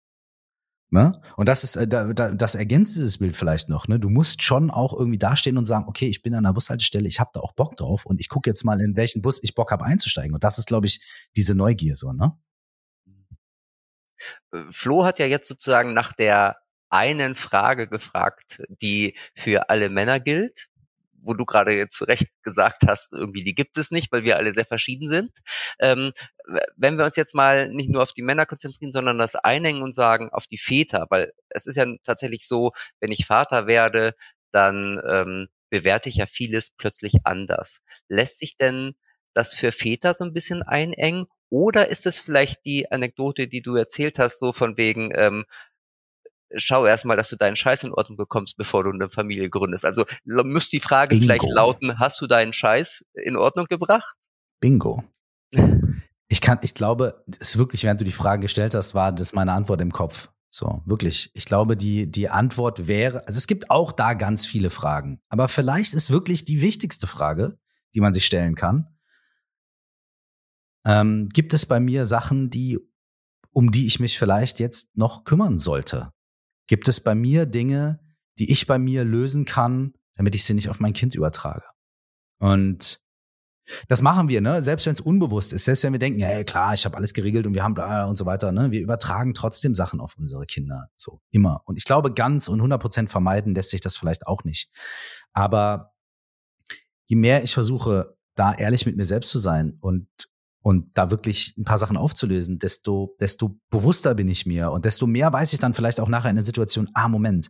Ne? Und das ist, äh, da, da, das ergänzt dieses Bild vielleicht noch. Ne? Du musst schon auch irgendwie dastehen und sagen, okay, ich bin an der Bushaltestelle, ich habe da auch Bock drauf und ich gucke jetzt mal, in welchen Bus ich Bock habe einzusteigen. Und das ist, glaube ich, diese Neugier so, ne? Flo hat ja jetzt sozusagen nach der einen Frage gefragt, die für alle Männer gilt, wo du gerade zu Recht gesagt hast, irgendwie die gibt es nicht, weil wir alle sehr verschieden sind. Ähm, wenn wir uns jetzt mal nicht nur auf die Männer konzentrieren, sondern das einhängen und sagen auf die Väter, weil es ist ja tatsächlich so, wenn ich Vater werde, dann ähm, bewerte ich ja vieles plötzlich anders. Lässt sich denn das für Väter so ein bisschen einengen? Oder ist es vielleicht die Anekdote, die du erzählt hast, so von wegen, ähm, schau erstmal, dass du deinen Scheiß in Ordnung bekommst, bevor du eine Familie gründest. Also müsste die Frage Bingo. vielleicht lauten, hast du deinen Scheiß in Ordnung gebracht? Bingo. Ich kann, ich glaube, es ist wirklich, während du die Frage gestellt hast, war das meine Antwort im Kopf. So, wirklich. Ich glaube, die, die Antwort wäre, also es gibt auch da ganz viele Fragen. Aber vielleicht ist wirklich die wichtigste Frage, die man sich stellen kann. Ähm, gibt es bei mir Sachen, die, um die ich mich vielleicht jetzt noch kümmern sollte? Gibt es bei mir Dinge, die ich bei mir lösen kann, damit ich sie nicht auf mein Kind übertrage? Und das machen wir, ne? Selbst wenn es unbewusst ist, selbst wenn wir denken, ja klar, ich habe alles geregelt und wir haben da und so weiter, ne? Wir übertragen trotzdem Sachen auf unsere Kinder, so immer. Und ich glaube, ganz und 100 Prozent vermeiden lässt sich das vielleicht auch nicht. Aber je mehr ich versuche, da ehrlich mit mir selbst zu sein und und da wirklich ein paar Sachen aufzulösen, desto desto bewusster bin ich mir und desto mehr weiß ich dann vielleicht auch nachher in der Situation, ah Moment,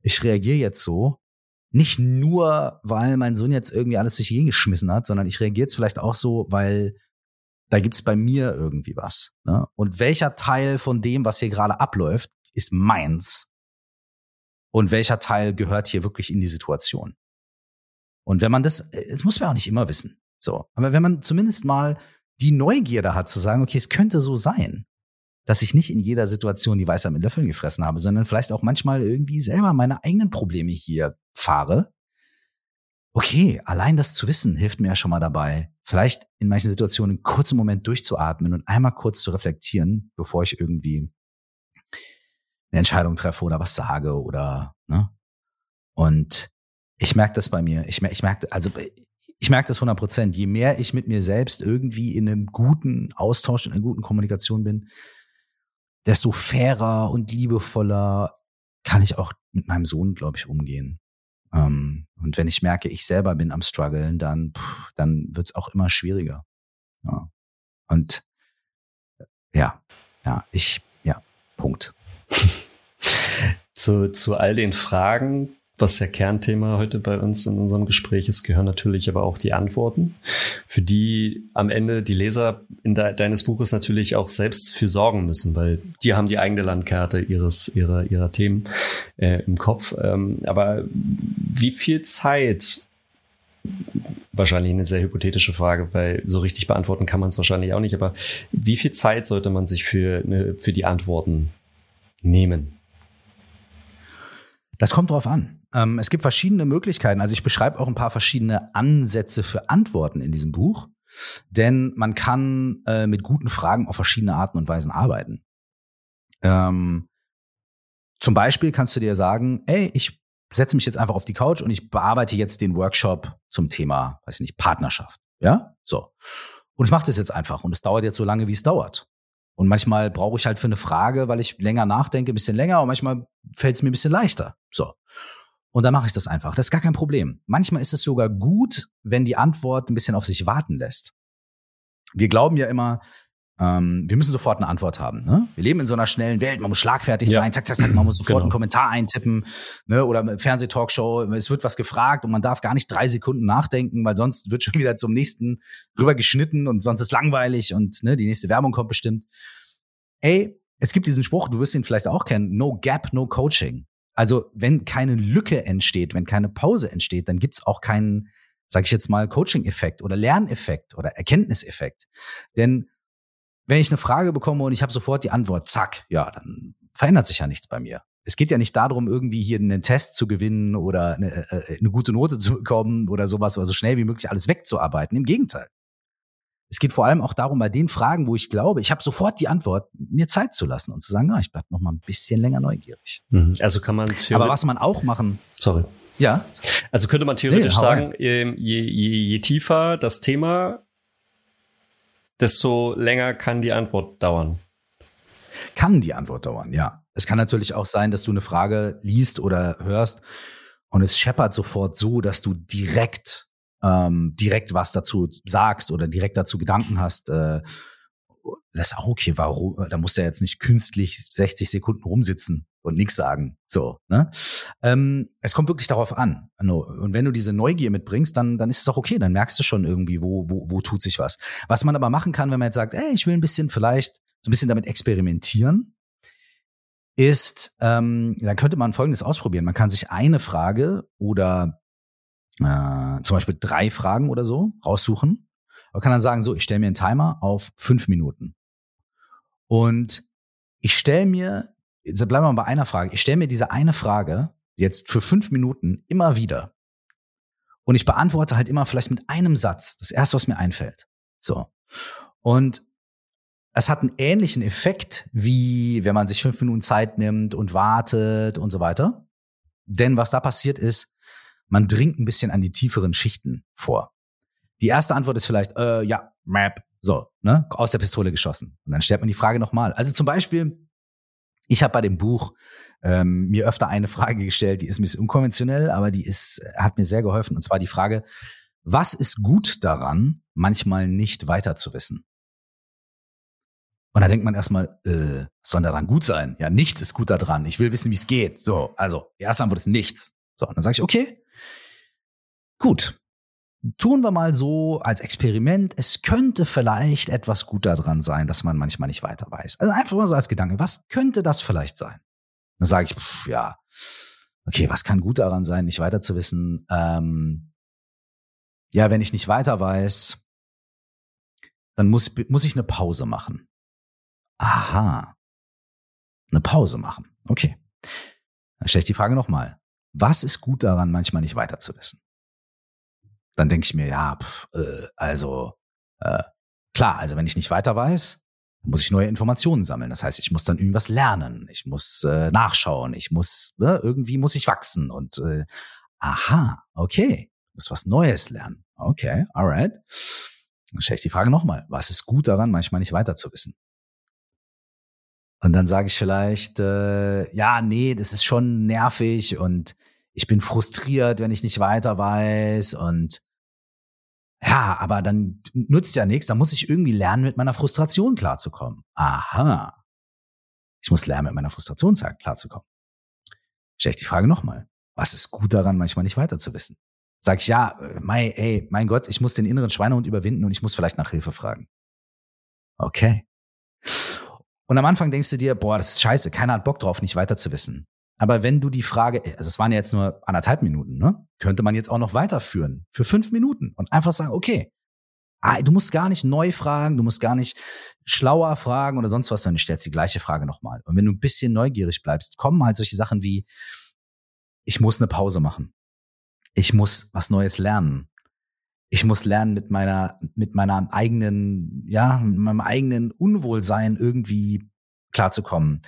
ich reagiere jetzt so, nicht nur, weil mein Sohn jetzt irgendwie alles durch die geschmissen hat, sondern ich reagiere jetzt vielleicht auch so, weil da gibt's bei mir irgendwie was. Ne? Und welcher Teil von dem, was hier gerade abläuft, ist meins? Und welcher Teil gehört hier wirklich in die Situation? Und wenn man das, das muss man auch nicht immer wissen. So. Aber wenn man zumindest mal die Neugierde hat zu sagen, okay, es könnte so sein, dass ich nicht in jeder Situation die Weisheit mit Löffeln gefressen habe, sondern vielleicht auch manchmal irgendwie selber meine eigenen Probleme hier fahre. Okay, allein das zu wissen hilft mir ja schon mal dabei, vielleicht in manchen Situationen einen kurzen Moment durchzuatmen und einmal kurz zu reflektieren, bevor ich irgendwie eine Entscheidung treffe oder was sage oder ne? Und ich merke das bei mir. Ich, ich merke, also ich merke das 100 Prozent. Je mehr ich mit mir selbst irgendwie in einem guten Austausch, in einer guten Kommunikation bin, desto fairer und liebevoller kann ich auch mit meinem Sohn, glaube ich, umgehen. Ähm, und wenn ich merke, ich selber bin am struggeln, dann, pff, dann wird's auch immer schwieriger. Ja. Und ja, ja, ich, ja, Punkt. zu, zu all den Fragen was ja Kernthema heute bei uns in unserem Gespräch ist, gehören natürlich aber auch die Antworten, für die am Ende die Leser in de deines Buches natürlich auch selbst für sorgen müssen, weil die haben die eigene Landkarte ihres, ihrer, ihrer Themen äh, im Kopf. Ähm, aber wie viel Zeit wahrscheinlich eine sehr hypothetische Frage, weil so richtig beantworten kann man es wahrscheinlich auch nicht. Aber wie viel Zeit sollte man sich für, für die Antworten nehmen? Das kommt drauf an. Ähm, es gibt verschiedene Möglichkeiten. Also ich beschreibe auch ein paar verschiedene Ansätze für Antworten in diesem Buch. Denn man kann äh, mit guten Fragen auf verschiedene Arten und Weisen arbeiten. Ähm, zum Beispiel kannst du dir sagen, ey, ich setze mich jetzt einfach auf die Couch und ich bearbeite jetzt den Workshop zum Thema, weiß ich nicht, Partnerschaft. Ja, so. Und ich mache das jetzt einfach und es dauert jetzt so lange, wie es dauert. Und manchmal brauche ich halt für eine Frage, weil ich länger nachdenke, ein bisschen länger und manchmal fällt es mir ein bisschen leichter. So. Und dann mache ich das einfach. Das ist gar kein Problem. Manchmal ist es sogar gut, wenn die Antwort ein bisschen auf sich warten lässt. Wir glauben ja immer, ähm, wir müssen sofort eine Antwort haben. Ne? Wir leben in so einer schnellen Welt, man muss schlagfertig ja. sein, zack, zack, zack, man muss sofort genau. einen Kommentar eintippen ne? oder Fernsehtalkshow, es wird was gefragt und man darf gar nicht drei Sekunden nachdenken, weil sonst wird schon wieder zum nächsten rübergeschnitten und sonst ist langweilig und ne, die nächste Werbung kommt bestimmt. Ey, es gibt diesen Spruch, du wirst ihn vielleicht auch kennen, no gap, no coaching. Also wenn keine Lücke entsteht, wenn keine Pause entsteht, dann gibt's auch keinen, sage ich jetzt mal, Coaching-Effekt oder Lerneffekt oder Erkenntniseffekt. Denn wenn ich eine Frage bekomme und ich habe sofort die Antwort, zack, ja, dann verändert sich ja nichts bei mir. Es geht ja nicht darum, irgendwie hier einen Test zu gewinnen oder eine, äh, eine gute Note zu bekommen oder sowas oder so schnell wie möglich alles wegzuarbeiten. Im Gegenteil. Es geht vor allem auch darum, bei den Fragen, wo ich glaube, ich habe sofort die Antwort, mir Zeit zu lassen und zu sagen, ah, ich bleib noch mal ein bisschen länger neugierig. Mhm. Also kann man Aber was man auch machen. Sorry. Ja. Also könnte man theoretisch nee, sagen, ähm, je, je, je tiefer das Thema, desto länger kann die Antwort dauern. Kann die Antwort dauern, ja. Es kann natürlich auch sein, dass du eine Frage liest oder hörst und es scheppert sofort so, dass du direkt ähm, direkt was dazu sagst oder direkt dazu Gedanken hast, äh, das ist auch okay, warum, da muss er jetzt nicht künstlich 60 Sekunden rumsitzen und nichts sagen. So, ne? Ähm, es kommt wirklich darauf an. Und wenn du diese Neugier mitbringst, dann, dann ist es auch okay, dann merkst du schon irgendwie, wo, wo, wo tut sich was. Was man aber machen kann, wenn man jetzt sagt, ey, ich will ein bisschen vielleicht so ein bisschen damit experimentieren, ist, ähm, dann könnte man Folgendes ausprobieren. Man kann sich eine Frage oder äh, zum Beispiel drei Fragen oder so raussuchen. Man kann dann sagen, so, ich stelle mir einen Timer auf fünf Minuten. Und ich stelle mir, bleiben wir mal bei einer Frage, ich stelle mir diese eine Frage jetzt für fünf Minuten immer wieder. Und ich beantworte halt immer vielleicht mit einem Satz, das erste, was mir einfällt. So. Und es hat einen ähnlichen Effekt, wie wenn man sich fünf Minuten Zeit nimmt und wartet und so weiter. Denn was da passiert ist, man dringt ein bisschen an die tieferen Schichten vor. Die erste Antwort ist vielleicht, äh, ja, Map, so, ne, aus der Pistole geschossen. Und dann stellt man die Frage nochmal. Also zum Beispiel, ich habe bei dem Buch ähm, mir öfter eine Frage gestellt, die ist ein bisschen unkonventionell, aber die ist, hat mir sehr geholfen. Und zwar die Frage, was ist gut daran, manchmal nicht weiter zu wissen? Und da denkt man erstmal, äh, soll daran gut sein? Ja, nichts ist gut daran. Ich will wissen, wie es geht. So, also, die erste Antwort ist nichts. So, und dann sage ich, okay, Gut, tun wir mal so als Experiment, es könnte vielleicht etwas gut daran sein, dass man manchmal nicht weiter weiß. Also einfach mal so als Gedanke, was könnte das vielleicht sein? Dann sage ich, pff, ja, okay, was kann gut daran sein, nicht weiter zu wissen? Ähm, ja, wenn ich nicht weiter weiß, dann muss, muss ich eine Pause machen. Aha. Eine Pause machen. Okay. Dann stelle ich die Frage nochmal. Was ist gut daran, manchmal nicht weiter zu wissen? Dann denke ich mir, ja, pff, äh, also äh, klar, also wenn ich nicht weiter weiß, muss ich neue Informationen sammeln. Das heißt, ich muss dann irgendwas lernen, ich muss äh, nachschauen, ich muss, ne, irgendwie muss ich wachsen und äh, aha, okay, muss was Neues lernen. Okay, alright. Dann stelle ich die Frage nochmal, was ist gut daran, manchmal nicht weiter zu wissen? Und dann sage ich vielleicht, äh, ja, nee, das ist schon nervig und ich bin frustriert, wenn ich nicht weiter weiß und ja, aber dann nützt ja nichts, dann muss ich irgendwie lernen, mit meiner Frustration klarzukommen. Aha. Ich muss lernen, mit meiner Frustration klarzukommen. Stell ich die Frage nochmal. Was ist gut daran, manchmal nicht weiter zu wissen? Sag ich, ja, mein, ey, mein Gott, ich muss den inneren Schweinehund überwinden und ich muss vielleicht nach Hilfe fragen. Okay. Und am Anfang denkst du dir, boah, das ist scheiße, keiner hat Bock drauf, nicht weiter zu wissen. Aber wenn du die Frage, also es waren ja jetzt nur anderthalb Minuten, ne? Könnte man jetzt auch noch weiterführen für fünf Minuten und einfach sagen, okay, ah, du musst gar nicht neu fragen, du musst gar nicht schlauer fragen oder sonst was, sondern du stellst die gleiche Frage nochmal. Und wenn du ein bisschen neugierig bleibst, kommen halt solche Sachen wie, ich muss eine Pause machen. Ich muss was Neues lernen. Ich muss lernen, mit meiner, mit meiner eigenen, ja, mit meinem eigenen Unwohlsein irgendwie klarzukommen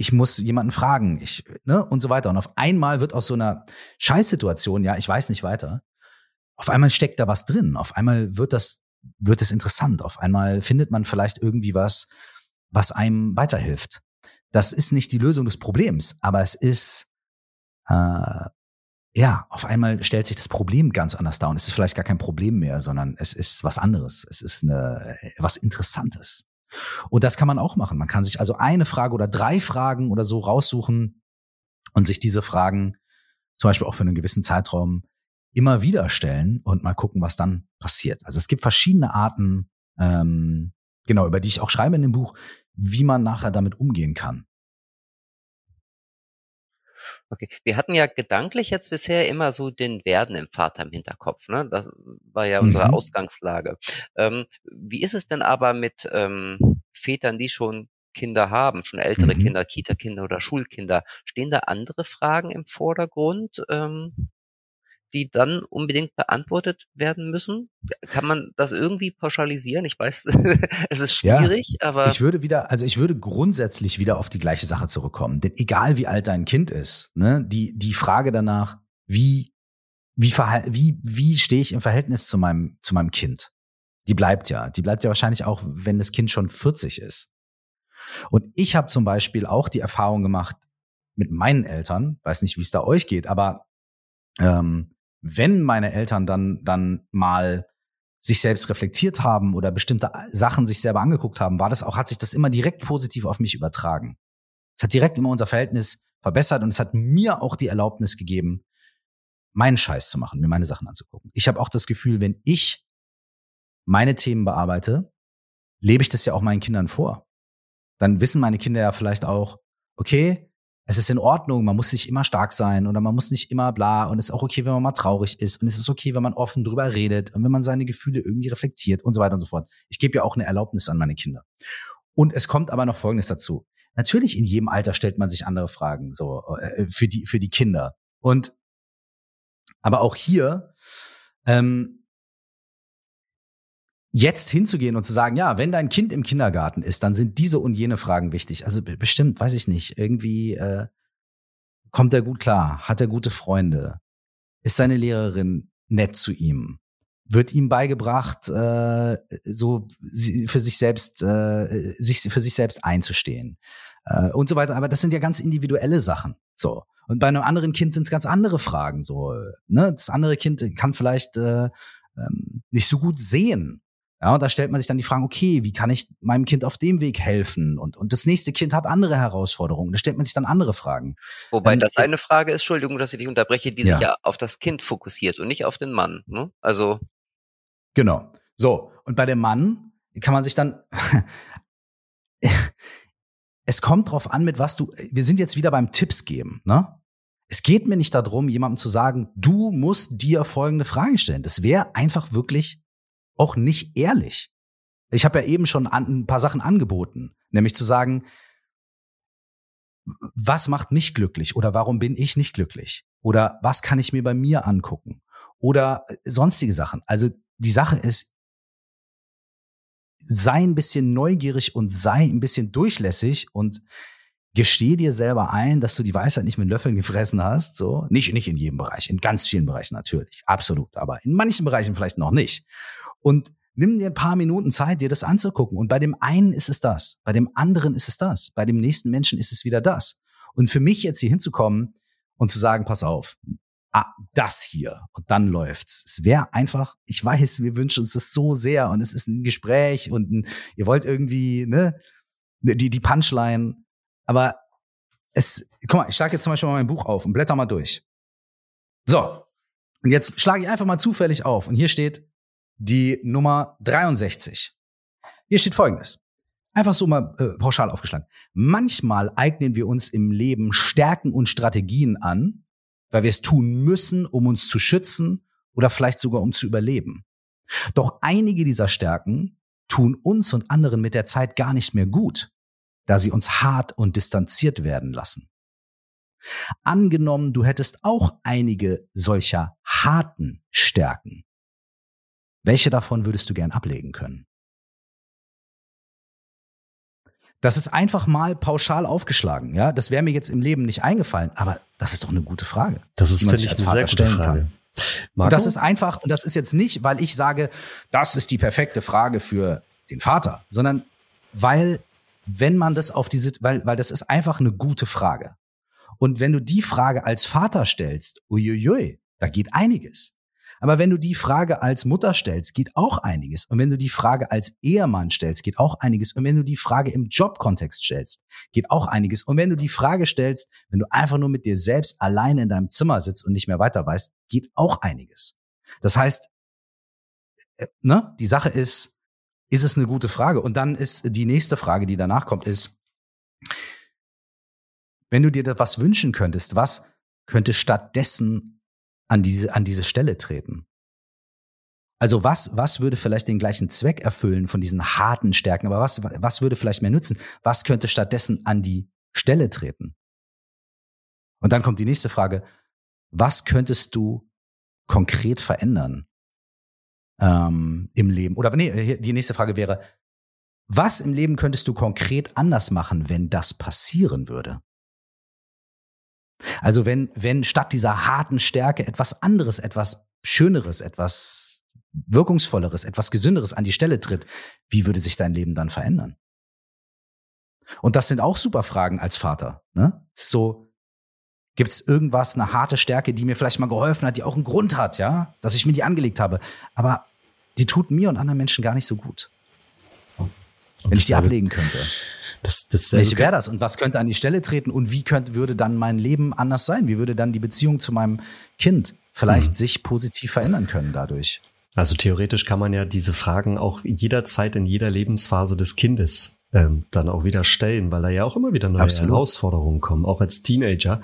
ich muss jemanden fragen, ich, ne, und so weiter. Und auf einmal wird aus so einer Scheißsituation, ja, ich weiß nicht weiter, auf einmal steckt da was drin. Auf einmal wird das, wird es interessant. Auf einmal findet man vielleicht irgendwie was, was einem weiterhilft. Das ist nicht die Lösung des Problems, aber es ist, äh, ja, auf einmal stellt sich das Problem ganz anders dar und es ist vielleicht gar kein Problem mehr, sondern es ist was anderes. Es ist eine, was Interessantes. Und das kann man auch machen. Man kann sich also eine Frage oder drei Fragen oder so raussuchen und sich diese Fragen zum Beispiel auch für einen gewissen Zeitraum immer wieder stellen und mal gucken, was dann passiert. Also es gibt verschiedene Arten, ähm, genau, über die ich auch schreibe in dem Buch, wie man nachher damit umgehen kann. Okay, wir hatten ja gedanklich jetzt bisher immer so den werdenden Vater im Hinterkopf. Ne? Das war ja unsere mhm. Ausgangslage. Ähm, wie ist es denn aber mit ähm, Vätern, die schon Kinder haben, schon ältere mhm. Kinder, Kita-Kinder oder Schulkinder? Stehen da andere Fragen im Vordergrund? Ähm, die dann unbedingt beantwortet werden müssen? Kann man das irgendwie pauschalisieren? Ich weiß, es ist schwierig, ja, aber. Ich würde wieder, also ich würde grundsätzlich wieder auf die gleiche Sache zurückkommen. Denn egal wie alt dein Kind ist, ne, die, die Frage danach, wie, wie, wie, wie stehe ich im Verhältnis zu meinem, zu meinem Kind? Die bleibt ja. Die bleibt ja wahrscheinlich auch, wenn das Kind schon 40 ist. Und ich habe zum Beispiel auch die Erfahrung gemacht mit meinen Eltern, weiß nicht, wie es da euch geht, aber ähm, wenn meine Eltern dann, dann mal sich selbst reflektiert haben oder bestimmte Sachen sich selber angeguckt haben, war das auch, hat sich das immer direkt positiv auf mich übertragen. Es hat direkt immer unser Verhältnis verbessert und es hat mir auch die Erlaubnis gegeben, meinen Scheiß zu machen, mir meine Sachen anzugucken. Ich habe auch das Gefühl, wenn ich meine Themen bearbeite, lebe ich das ja auch meinen Kindern vor. Dann wissen meine Kinder ja vielleicht auch, okay, es ist in Ordnung, man muss nicht immer stark sein oder man muss nicht immer bla und es ist auch okay, wenn man mal traurig ist und es ist okay, wenn man offen drüber redet und wenn man seine Gefühle irgendwie reflektiert und so weiter und so fort. Ich gebe ja auch eine Erlaubnis an meine Kinder. Und es kommt aber noch Folgendes dazu. Natürlich in jedem Alter stellt man sich andere Fragen so äh, für die für die Kinder und aber auch hier ähm, jetzt hinzugehen und zu sagen, ja, wenn dein Kind im Kindergarten ist, dann sind diese und jene Fragen wichtig. Also bestimmt, weiß ich nicht, irgendwie äh, kommt er gut klar, hat er gute Freunde, ist seine Lehrerin nett zu ihm, wird ihm beigebracht, äh, so für sich selbst, äh, sich für sich selbst einzustehen äh, und so weiter. Aber das sind ja ganz individuelle Sachen. So. Und bei einem anderen Kind sind es ganz andere Fragen. So, ne, das andere Kind kann vielleicht äh, ähm, nicht so gut sehen ja, und da stellt man sich dann die Frage, okay, wie kann ich meinem Kind auf dem Weg helfen? Und, und das nächste Kind hat andere Herausforderungen. Da stellt man sich dann andere Fragen. Wobei ähm, das eine Frage ist, Entschuldigung, dass ich dich unterbreche, die ja. sich ja auf das Kind fokussiert und nicht auf den Mann. Ne? Also. Genau. So. Und bei dem Mann kann man sich dann, es kommt drauf an, mit was du, wir sind jetzt wieder beim Tipps geben, ne? Es geht mir nicht darum, jemandem zu sagen, du musst dir folgende Fragen stellen. Das wäre einfach wirklich auch nicht ehrlich. Ich habe ja eben schon an, ein paar Sachen angeboten, nämlich zu sagen, was macht mich glücklich oder warum bin ich nicht glücklich oder was kann ich mir bei mir angucken oder äh, sonstige Sachen. Also die Sache ist, sei ein bisschen neugierig und sei ein bisschen durchlässig und gesteh dir selber ein, dass du die Weisheit nicht mit Löffeln gefressen hast, so. Nicht, nicht in jedem Bereich, in ganz vielen Bereichen natürlich, absolut, aber in manchen Bereichen vielleicht noch nicht. Und nimm dir ein paar Minuten Zeit, dir das anzugucken. Und bei dem einen ist es das, bei dem anderen ist es das, bei dem nächsten Menschen ist es wieder das. Und für mich jetzt hier hinzukommen und zu sagen, pass auf, ah, das hier und dann läuft's. Es wäre einfach, ich weiß, wir wünschen uns das so sehr und es ist ein Gespräch und ein, ihr wollt irgendwie, ne, die, die Punchline, aber es, guck mal, ich schlage jetzt zum Beispiel mal mein Buch auf und blätter mal durch. So. Und jetzt schlage ich einfach mal zufällig auf und hier steht die Nummer 63. Hier steht folgendes. Einfach so mal äh, pauschal aufgeschlagen. Manchmal eignen wir uns im Leben Stärken und Strategien an, weil wir es tun müssen, um uns zu schützen oder vielleicht sogar um zu überleben. Doch einige dieser Stärken tun uns und anderen mit der Zeit gar nicht mehr gut, da sie uns hart und distanziert werden lassen. Angenommen, du hättest auch einige solcher harten Stärken. Welche davon würdest du gern ablegen können? Das ist einfach mal pauschal aufgeschlagen, ja. Das wäre mir jetzt im Leben nicht eingefallen, aber das ist doch eine gute Frage. Das ist, finde ich, eine sehr gute Frage. Und das ist einfach, und das ist jetzt nicht, weil ich sage, das ist die perfekte Frage für den Vater, sondern weil, wenn man das auf diese, weil, weil das ist einfach eine gute Frage. Und wenn du die Frage als Vater stellst, uiuiui, da geht einiges. Aber wenn du die Frage als Mutter stellst, geht auch einiges. Und wenn du die Frage als Ehemann stellst, geht auch einiges. Und wenn du die Frage im Jobkontext stellst, geht auch einiges. Und wenn du die Frage stellst, wenn du einfach nur mit dir selbst alleine in deinem Zimmer sitzt und nicht mehr weiter weißt, geht auch einiges. Das heißt, äh, ne, die Sache ist, ist es eine gute Frage? Und dann ist die nächste Frage, die danach kommt, ist, wenn du dir was wünschen könntest, was könnte stattdessen an diese, an diese Stelle treten? Also was, was würde vielleicht den gleichen Zweck erfüllen von diesen harten Stärken, aber was, was würde vielleicht mehr nützen? Was könnte stattdessen an die Stelle treten? Und dann kommt die nächste Frage. Was könntest du konkret verändern ähm, im Leben? Oder nee, die nächste Frage wäre, was im Leben könntest du konkret anders machen, wenn das passieren würde? Also wenn, wenn statt dieser harten Stärke etwas anderes, etwas Schöneres, etwas Wirkungsvolleres, etwas Gesünderes an die Stelle tritt, wie würde sich dein Leben dann verändern? Und das sind auch super Fragen als Vater. Ne? So, gibt es irgendwas, eine harte Stärke, die mir vielleicht mal geholfen hat, die auch einen Grund hat, ja, dass ich mir die angelegt habe. Aber die tut mir und anderen Menschen gar nicht so gut. Wenn ich die ablegen könnte. Das, das Welche wäre das? Und was könnte an die Stelle treten? Und wie könnte, würde dann mein Leben anders sein? Wie würde dann die Beziehung zu meinem Kind vielleicht mhm. sich positiv verändern können dadurch? Also theoretisch kann man ja diese Fragen auch jederzeit in jeder Lebensphase des Kindes ähm, dann auch wieder stellen, weil da ja auch immer wieder neue Absolut. Herausforderungen kommen. Auch als Teenager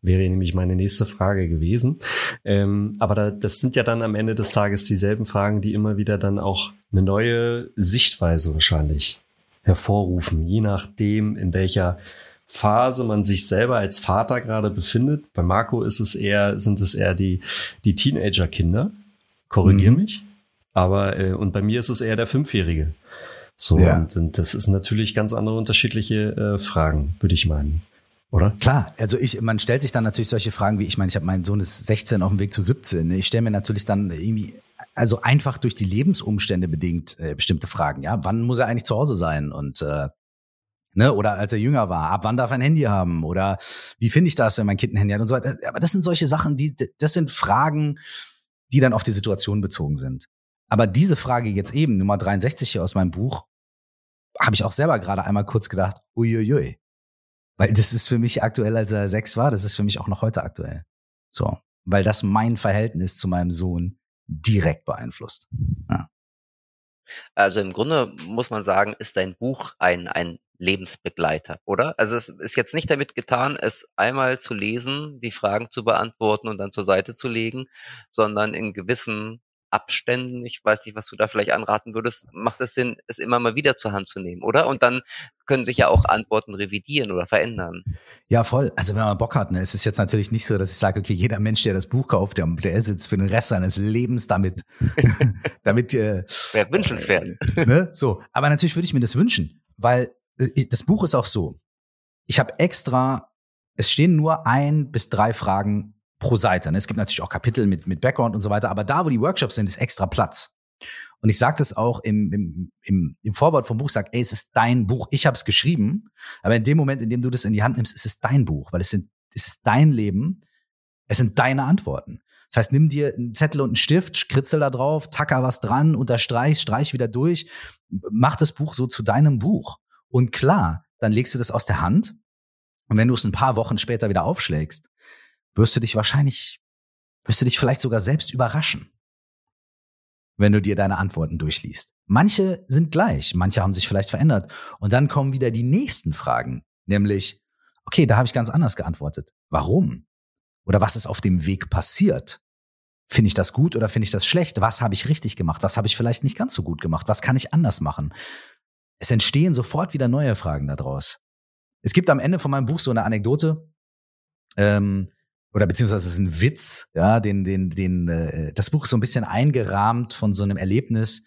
wäre nämlich meine nächste Frage gewesen. Ähm, aber da, das sind ja dann am Ende des Tages dieselben Fragen, die immer wieder dann auch eine neue Sichtweise wahrscheinlich hervorrufen, je nachdem, in welcher Phase man sich selber als Vater gerade befindet. Bei Marco ist es eher, sind es eher die, die Teenager-Kinder, Korrigier mhm. mich. Aber, äh, und bei mir ist es eher der Fünfjährige. So, ja. und, und das ist natürlich ganz andere unterschiedliche äh, Fragen, würde ich meinen. Oder? Klar, also ich, man stellt sich dann natürlich solche Fragen wie, ich meine, ich habe meinen Sohn ist 16 auf dem Weg zu 17. Ne? Ich stelle mir natürlich dann irgendwie, also einfach durch die Lebensumstände bedingt äh, bestimmte Fragen. Ja, wann muss er eigentlich zu Hause sein und äh, ne, oder als er jünger war, ab wann darf er ein Handy haben oder wie finde ich das, wenn mein Kind ein Handy hat und so weiter. Aber das sind solche Sachen, die, das sind Fragen, die dann auf die Situation bezogen sind. Aber diese Frage jetzt eben, Nummer 63 hier aus meinem Buch, habe ich auch selber gerade einmal kurz gedacht, uiuiui. Weil das ist für mich aktuell, als er sechs war, das ist für mich auch noch heute aktuell. So. Weil das mein Verhältnis zu meinem Sohn direkt beeinflusst. Ja. Also im Grunde muss man sagen, ist dein Buch ein, ein Lebensbegleiter, oder? Also es ist jetzt nicht damit getan, es einmal zu lesen, die Fragen zu beantworten und dann zur Seite zu legen, sondern in gewissen Abständen, ich weiß nicht, was du da vielleicht anraten würdest, macht es Sinn, es immer mal wieder zur Hand zu nehmen, oder? Und dann können sich ja auch Antworten revidieren oder verändern. Ja, voll. Also wenn man Bock hat, ne, es ist jetzt natürlich nicht so, dass ich sage, okay, jeder Mensch, der das Buch kauft, der, der sitzt für den Rest seines Lebens damit, damit äh, wäre wünschenswert. Äh, ne? So, aber natürlich würde ich mir das wünschen, weil äh, das Buch ist auch so. Ich habe extra, es stehen nur ein bis drei Fragen pro Seite. Ne? Es gibt natürlich auch Kapitel mit, mit Background und so weiter, aber da, wo die Workshops sind, ist extra Platz. Und ich sage das auch im, im, im, im Vorwort vom Buch, sag, ey, es ist dein Buch, ich habe es geschrieben, aber in dem Moment, in dem du das in die Hand nimmst, ist es dein Buch, weil es, sind, es ist dein Leben, es sind deine Antworten. Das heißt, nimm dir einen Zettel und einen Stift, kritzel da drauf, tacker was dran, unterstreich, streich wieder durch, mach das Buch so zu deinem Buch. Und klar, dann legst du das aus der Hand. Und wenn du es ein paar Wochen später wieder aufschlägst, wirst du dich wahrscheinlich, wirst du dich vielleicht sogar selbst überraschen, wenn du dir deine Antworten durchliest. Manche sind gleich, manche haben sich vielleicht verändert. Und dann kommen wieder die nächsten Fragen, nämlich, okay, da habe ich ganz anders geantwortet. Warum? Oder was ist auf dem Weg passiert? Finde ich das gut oder finde ich das schlecht? Was habe ich richtig gemacht? Was habe ich vielleicht nicht ganz so gut gemacht? Was kann ich anders machen? Es entstehen sofort wieder neue Fragen daraus. Es gibt am Ende von meinem Buch so eine Anekdote, ähm, oder beziehungsweise es ist ein Witz, ja, den, den, den, äh, das Buch ist so ein bisschen eingerahmt von so einem Erlebnis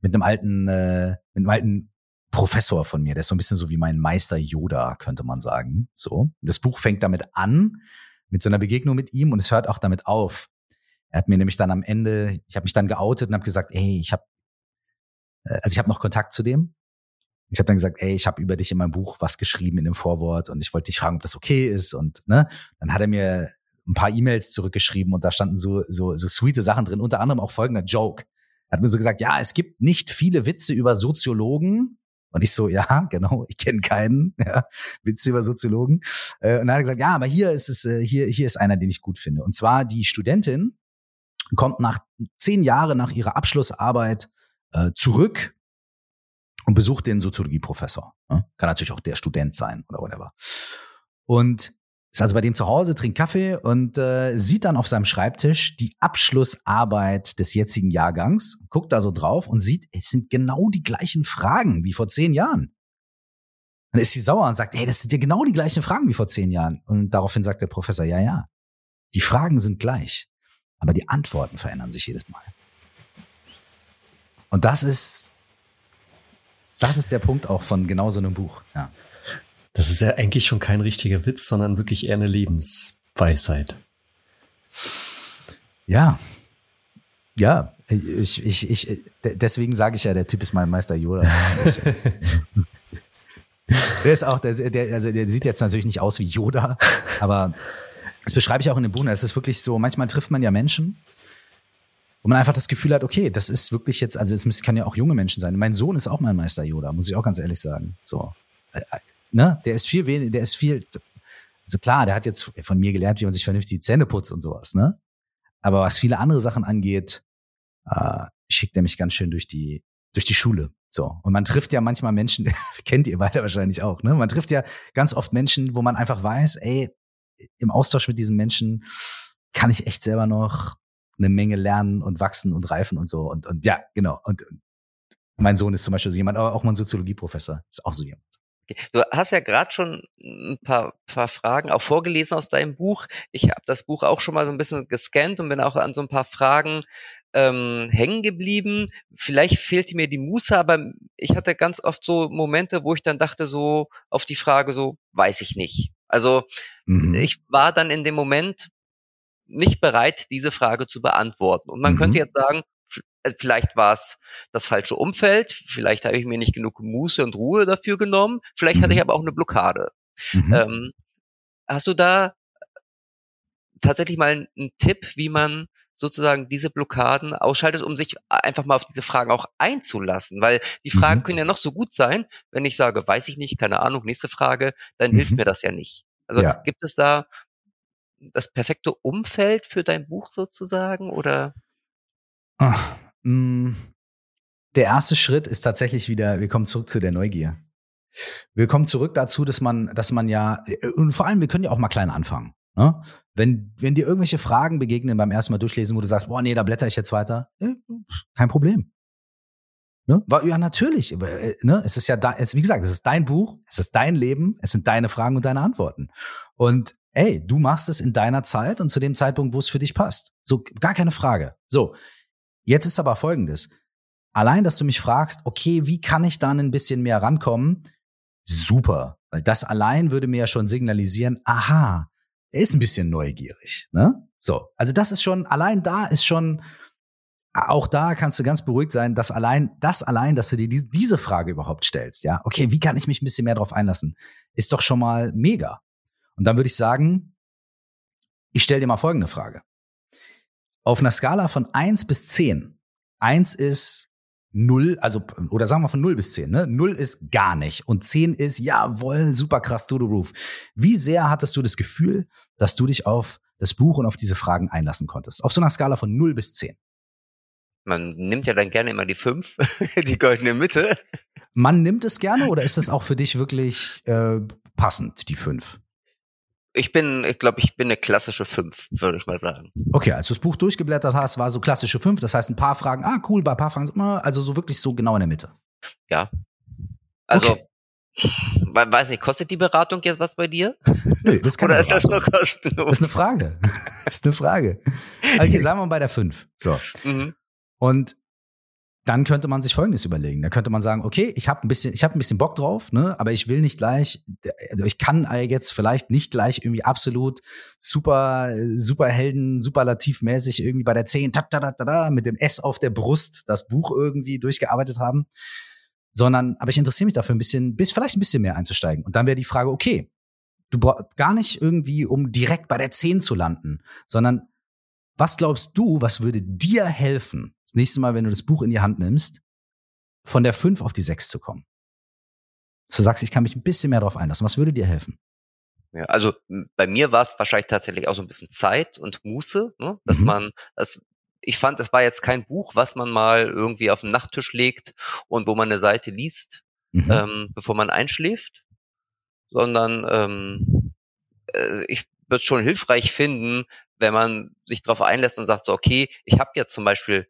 mit einem alten, äh, mit einem alten Professor von mir. Der ist so ein bisschen so wie mein Meister Yoda, könnte man sagen. So. Das Buch fängt damit an, mit so einer Begegnung mit ihm und es hört auch damit auf. Er hat mir nämlich dann am Ende, ich habe mich dann geoutet und habe gesagt, ey, ich habe, äh, also ich habe noch Kontakt zu dem. Ich habe dann gesagt, ey, ich habe über dich in meinem Buch was geschrieben in dem Vorwort und ich wollte dich fragen, ob das okay ist und ne, dann hat er mir ein paar E-Mails zurückgeschrieben und da standen so, so, so sweete Sachen drin, unter anderem auch folgender Joke. Er hat mir so gesagt, ja, es gibt nicht viele Witze über Soziologen. Und ich so, ja, genau, ich kenne keinen ja, Witze über Soziologen. Äh, und dann hat er gesagt, ja, aber hier ist es, äh, hier, hier ist einer, den ich gut finde. Und zwar die Studentin kommt nach zehn Jahren nach ihrer Abschlussarbeit äh, zurück und besucht den Soziologieprofessor. Ne? Kann natürlich auch der Student sein oder whatever. Und ist also bei dem zu Hause, trinkt Kaffee und äh, sieht dann auf seinem Schreibtisch die Abschlussarbeit des jetzigen Jahrgangs, guckt da so drauf und sieht, es sind genau die gleichen Fragen wie vor zehn Jahren. Dann ist sie sauer und sagt, ey, das sind ja genau die gleichen Fragen wie vor zehn Jahren. Und daraufhin sagt der Professor, ja, ja, die Fragen sind gleich, aber die Antworten verändern sich jedes Mal. Und das ist, das ist der Punkt auch von genau so einem Buch, ja. Das ist ja eigentlich schon kein richtiger Witz, sondern wirklich eher eine Lebensweisheit. Ja. Ja, ich, ich, ich, deswegen sage ich ja, der Typ ist mein Meister Yoda. der ist auch, der, der, also der sieht jetzt natürlich nicht aus wie Yoda, aber das beschreibe ich auch in dem Buch. Es ist wirklich so, manchmal trifft man ja Menschen, wo man einfach das Gefühl hat, okay, das ist wirklich jetzt, also es kann ja auch junge Menschen sein. Mein Sohn ist auch mein Meister Yoda, muss ich auch ganz ehrlich sagen. So, ne, der ist viel weniger, der ist viel, also klar, der hat jetzt von mir gelernt, wie man sich vernünftig die Zähne putzt und sowas, ne? Aber was viele andere Sachen angeht, äh, schickt er mich ganz schön durch die, durch die Schule. So. Und man trifft ja manchmal Menschen, kennt ihr beide wahrscheinlich auch, ne? Man trifft ja ganz oft Menschen, wo man einfach weiß, ey, im Austausch mit diesen Menschen kann ich echt selber noch eine Menge lernen und wachsen und reifen und so. Und, und ja, genau. Und mein Sohn ist zum Beispiel so jemand, aber auch mein Soziologieprofessor ist auch so jemand. Du hast ja gerade schon ein paar, paar Fragen auch vorgelesen aus deinem Buch. Ich habe das Buch auch schon mal so ein bisschen gescannt und bin auch an so ein paar Fragen ähm, hängen geblieben. Vielleicht fehlte mir die Muße, aber ich hatte ganz oft so Momente, wo ich dann dachte so auf die Frage so, weiß ich nicht. Also mhm. ich war dann in dem Moment nicht bereit, diese Frage zu beantworten. Und man mhm. könnte jetzt sagen, äh, vielleicht war es das falsche Umfeld, vielleicht habe ich mir nicht genug Muße und Ruhe dafür genommen, vielleicht mhm. hatte ich mhm. aber auch eine Blockade. Mhm. Ähm, hast du da tatsächlich mal einen Tipp, wie man sozusagen diese Blockaden ausschaltet, um sich einfach mal auf diese Fragen auch einzulassen? Weil die Fragen mhm. können ja noch so gut sein, wenn ich sage, weiß ich nicht, keine Ahnung, nächste Frage, dann hilft mhm. mir das ja nicht. Also ja. gibt es da das perfekte Umfeld für dein Buch sozusagen oder? Ach, Mm, der erste Schritt ist tatsächlich wieder, wir kommen zurück zu der Neugier. Wir kommen zurück dazu, dass man, dass man ja, äh, und vor allem, wir können ja auch mal klein anfangen. Ne? Wenn, wenn dir irgendwelche Fragen begegnen beim ersten Mal durchlesen, wo du sagst, boah, nee, da blätter ich jetzt weiter, äh, kein Problem. Ne? Ja, natürlich. Äh, ne? Es ist ja da, es, wie gesagt, es ist dein Buch, es ist dein Leben, es sind deine Fragen und deine Antworten. Und ey, du machst es in deiner Zeit und zu dem Zeitpunkt, wo es für dich passt. So, gar keine Frage. So, Jetzt ist aber folgendes. Allein, dass du mich fragst, okay, wie kann ich da ein bisschen mehr rankommen? Super. Weil das allein würde mir ja schon signalisieren, aha, er ist ein bisschen neugierig, ne? So. Also das ist schon, allein da ist schon, auch da kannst du ganz beruhigt sein, dass allein, das allein, dass du dir diese Frage überhaupt stellst, ja, okay, wie kann ich mich ein bisschen mehr darauf einlassen, ist doch schon mal mega. Und dann würde ich sagen, ich stelle dir mal folgende Frage. Auf einer Skala von eins bis zehn. Eins ist null, also, oder sagen wir von null bis zehn. ne? Null ist gar nicht. Und zehn ist, jawohl, super krass, the roof. Wie sehr hattest du das Gefühl, dass du dich auf das Buch und auf diese Fragen einlassen konntest? Auf so einer Skala von null bis zehn. Man nimmt ja dann gerne immer die fünf, die goldene Mitte. Man nimmt es gerne oder ist das auch für dich wirklich äh, passend, die fünf? Ich bin, ich glaube, ich bin eine klassische fünf, würde ich mal sagen. Okay, als du das Buch durchgeblättert hast, war so klassische fünf. Das heißt, ein paar Fragen, ah, cool, bei ein paar Fragen, also so wirklich so genau in der Mitte. Ja. Also, okay. weiß nicht, kostet die Beratung jetzt was bei dir? Nö, das kann Oder ist das nur kostenlos? Das ist eine Frage. Das ist eine Frage. Okay, sagen wir mal bei der fünf. So. Mhm. Und dann könnte man sich Folgendes überlegen. Da könnte man sagen, okay, ich habe ein bisschen, ich habe ein bisschen Bock drauf, ne, aber ich will nicht gleich, also ich kann jetzt vielleicht nicht gleich irgendwie absolut super, super Helden, superlativmäßig irgendwie bei der 10 ta, ta, ta, ta, mit dem S auf der Brust das Buch irgendwie durchgearbeitet haben, sondern, aber ich interessiere mich dafür ein bisschen, bis vielleicht ein bisschen mehr einzusteigen. Und dann wäre die Frage, okay, du brauchst gar nicht irgendwie, um direkt bei der 10 zu landen, sondern was glaubst du, was würde dir helfen, das nächste Mal, wenn du das Buch in die Hand nimmst, von der 5 auf die 6 zu kommen? Dass du sagst, ich kann mich ein bisschen mehr darauf einlassen. Was würde dir helfen? Ja, also bei mir war es wahrscheinlich tatsächlich auch so ein bisschen Zeit und Muße, ne? dass mhm. man, das, ich fand, es war jetzt kein Buch, was man mal irgendwie auf den Nachttisch legt und wo man eine Seite liest, mhm. ähm, bevor man einschläft, sondern ähm, äh, ich würde es schon hilfreich finden, wenn man sich darauf einlässt und sagt so, okay, ich habe jetzt zum Beispiel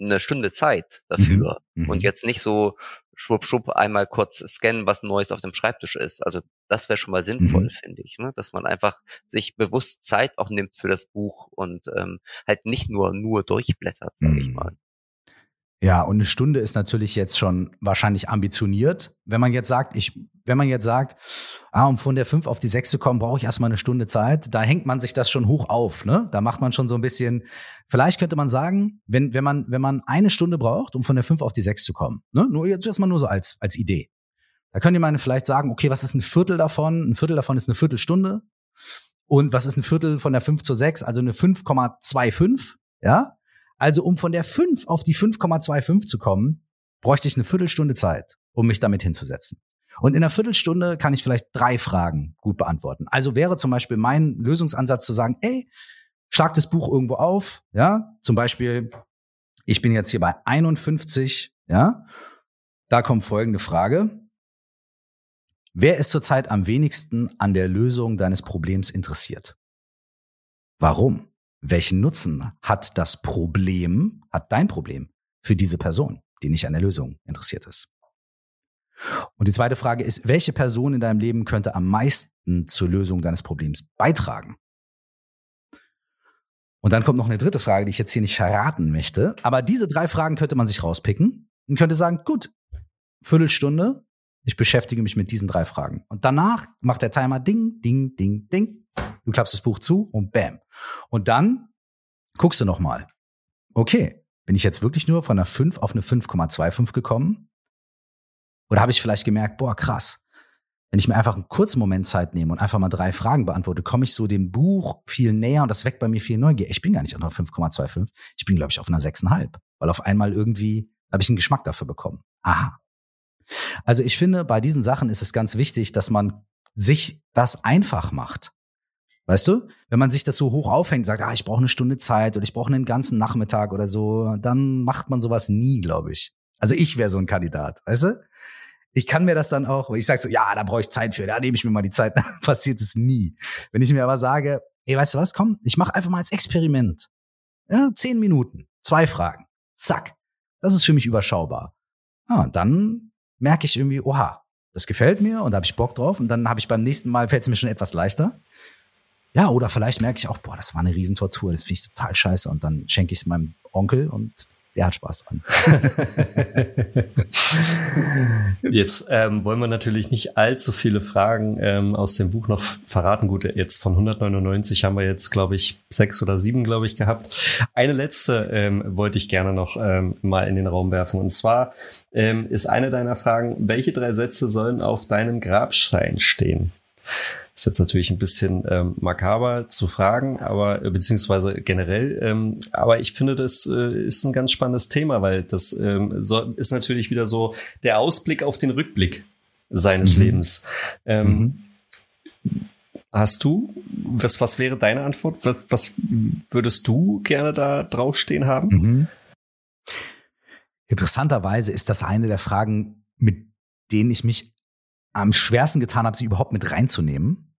eine Stunde Zeit dafür mhm. und mhm. jetzt nicht so schwupp, schwupp einmal kurz scannen, was Neues auf dem Schreibtisch ist. Also das wäre schon mal sinnvoll, mhm. finde ich, ne? dass man einfach sich bewusst Zeit auch nimmt für das Buch und ähm, halt nicht nur nur durchblättert, sage mhm. ich mal. Ja, und eine Stunde ist natürlich jetzt schon wahrscheinlich ambitioniert. Wenn man jetzt sagt, ich, wenn man jetzt sagt, ah, um von der fünf auf die sechs zu kommen, brauche ich erstmal eine Stunde Zeit, da hängt man sich das schon hoch auf, ne? Da macht man schon so ein bisschen, vielleicht könnte man sagen, wenn, wenn man, wenn man eine Stunde braucht, um von der fünf auf die sechs zu kommen, ne? Nur jetzt erstmal nur so als, als Idee. Da könnte man vielleicht sagen, okay, was ist ein Viertel davon? Ein Viertel davon ist eine Viertelstunde. Und was ist ein Viertel von der fünf zur sechs? Also eine 5,25, ja? Also um von der 5 auf die 5,25 zu kommen, bräuchte ich eine Viertelstunde Zeit, um mich damit hinzusetzen. Und in einer Viertelstunde kann ich vielleicht drei Fragen gut beantworten. Also wäre zum Beispiel mein Lösungsansatz zu sagen, ey, schlag das Buch irgendwo auf, ja, zum Beispiel, ich bin jetzt hier bei 51, ja, da kommt folgende Frage. Wer ist zurzeit am wenigsten an der Lösung deines Problems interessiert? Warum? Welchen Nutzen hat das Problem, hat dein Problem für diese Person, die nicht an der Lösung interessiert ist? Und die zweite Frage ist, welche Person in deinem Leben könnte am meisten zur Lösung deines Problems beitragen? Und dann kommt noch eine dritte Frage, die ich jetzt hier nicht verraten möchte. Aber diese drei Fragen könnte man sich rauspicken und könnte sagen, gut, Viertelstunde, ich beschäftige mich mit diesen drei Fragen. Und danach macht der Timer Ding, Ding, Ding, Ding. Du klappst das Buch zu und bam. Und dann guckst du noch mal. Okay, bin ich jetzt wirklich nur von einer 5 auf eine 5,25 gekommen? Oder habe ich vielleicht gemerkt, boah, krass. Wenn ich mir einfach einen kurzen Moment Zeit nehme und einfach mal drei Fragen beantworte, komme ich so dem Buch viel näher und das weckt bei mir viel Neugier. Ich bin gar nicht auf einer 5,25. Ich bin, glaube ich, auf einer 6,5. Weil auf einmal irgendwie habe ich einen Geschmack dafür bekommen. Aha. Also ich finde, bei diesen Sachen ist es ganz wichtig, dass man sich das einfach macht. Weißt du? Wenn man sich das so hoch aufhängt, sagt, ah, ich brauche eine Stunde Zeit oder ich brauche einen ganzen Nachmittag oder so, dann macht man sowas nie, glaube ich. Also ich wäre so ein Kandidat, weißt du? Ich kann mir das dann auch, ich sage so, ja, da brauche ich Zeit für, da nehme ich mir mal die Zeit, passiert es nie. Wenn ich mir aber sage, ey, weißt du was, komm, ich mache einfach mal als Experiment. Ja, zehn Minuten, zwei Fragen, zack. Das ist für mich überschaubar. Ah, und dann merke ich irgendwie, oha, das gefällt mir und da habe ich Bock drauf und dann habe ich beim nächsten Mal fällt es mir schon etwas leichter. Ja, oder vielleicht merke ich auch, boah, das war eine Riesentortur, das finde ich total scheiße. Und dann schenke ich es meinem Onkel und der hat Spaß dran. jetzt ähm, wollen wir natürlich nicht allzu viele Fragen ähm, aus dem Buch noch verraten. Gut, jetzt von 199 haben wir jetzt, glaube ich, sechs oder sieben, glaube ich, gehabt. Eine letzte ähm, wollte ich gerne noch ähm, mal in den Raum werfen. Und zwar ähm, ist eine deiner Fragen, welche drei Sätze sollen auf deinem Grabstein stehen? Ist jetzt natürlich ein bisschen ähm, makaber zu fragen, aber äh, beziehungsweise generell. Ähm, aber ich finde, das äh, ist ein ganz spannendes Thema, weil das ähm, so, ist natürlich wieder so der Ausblick auf den Rückblick seines mhm. Lebens. Ähm, mhm. Hast du, was, was wäre deine Antwort? Was, was würdest du gerne da draufstehen haben? Mhm. Interessanterweise ist das eine der Fragen, mit denen ich mich am schwersten getan habe, sie überhaupt mit reinzunehmen.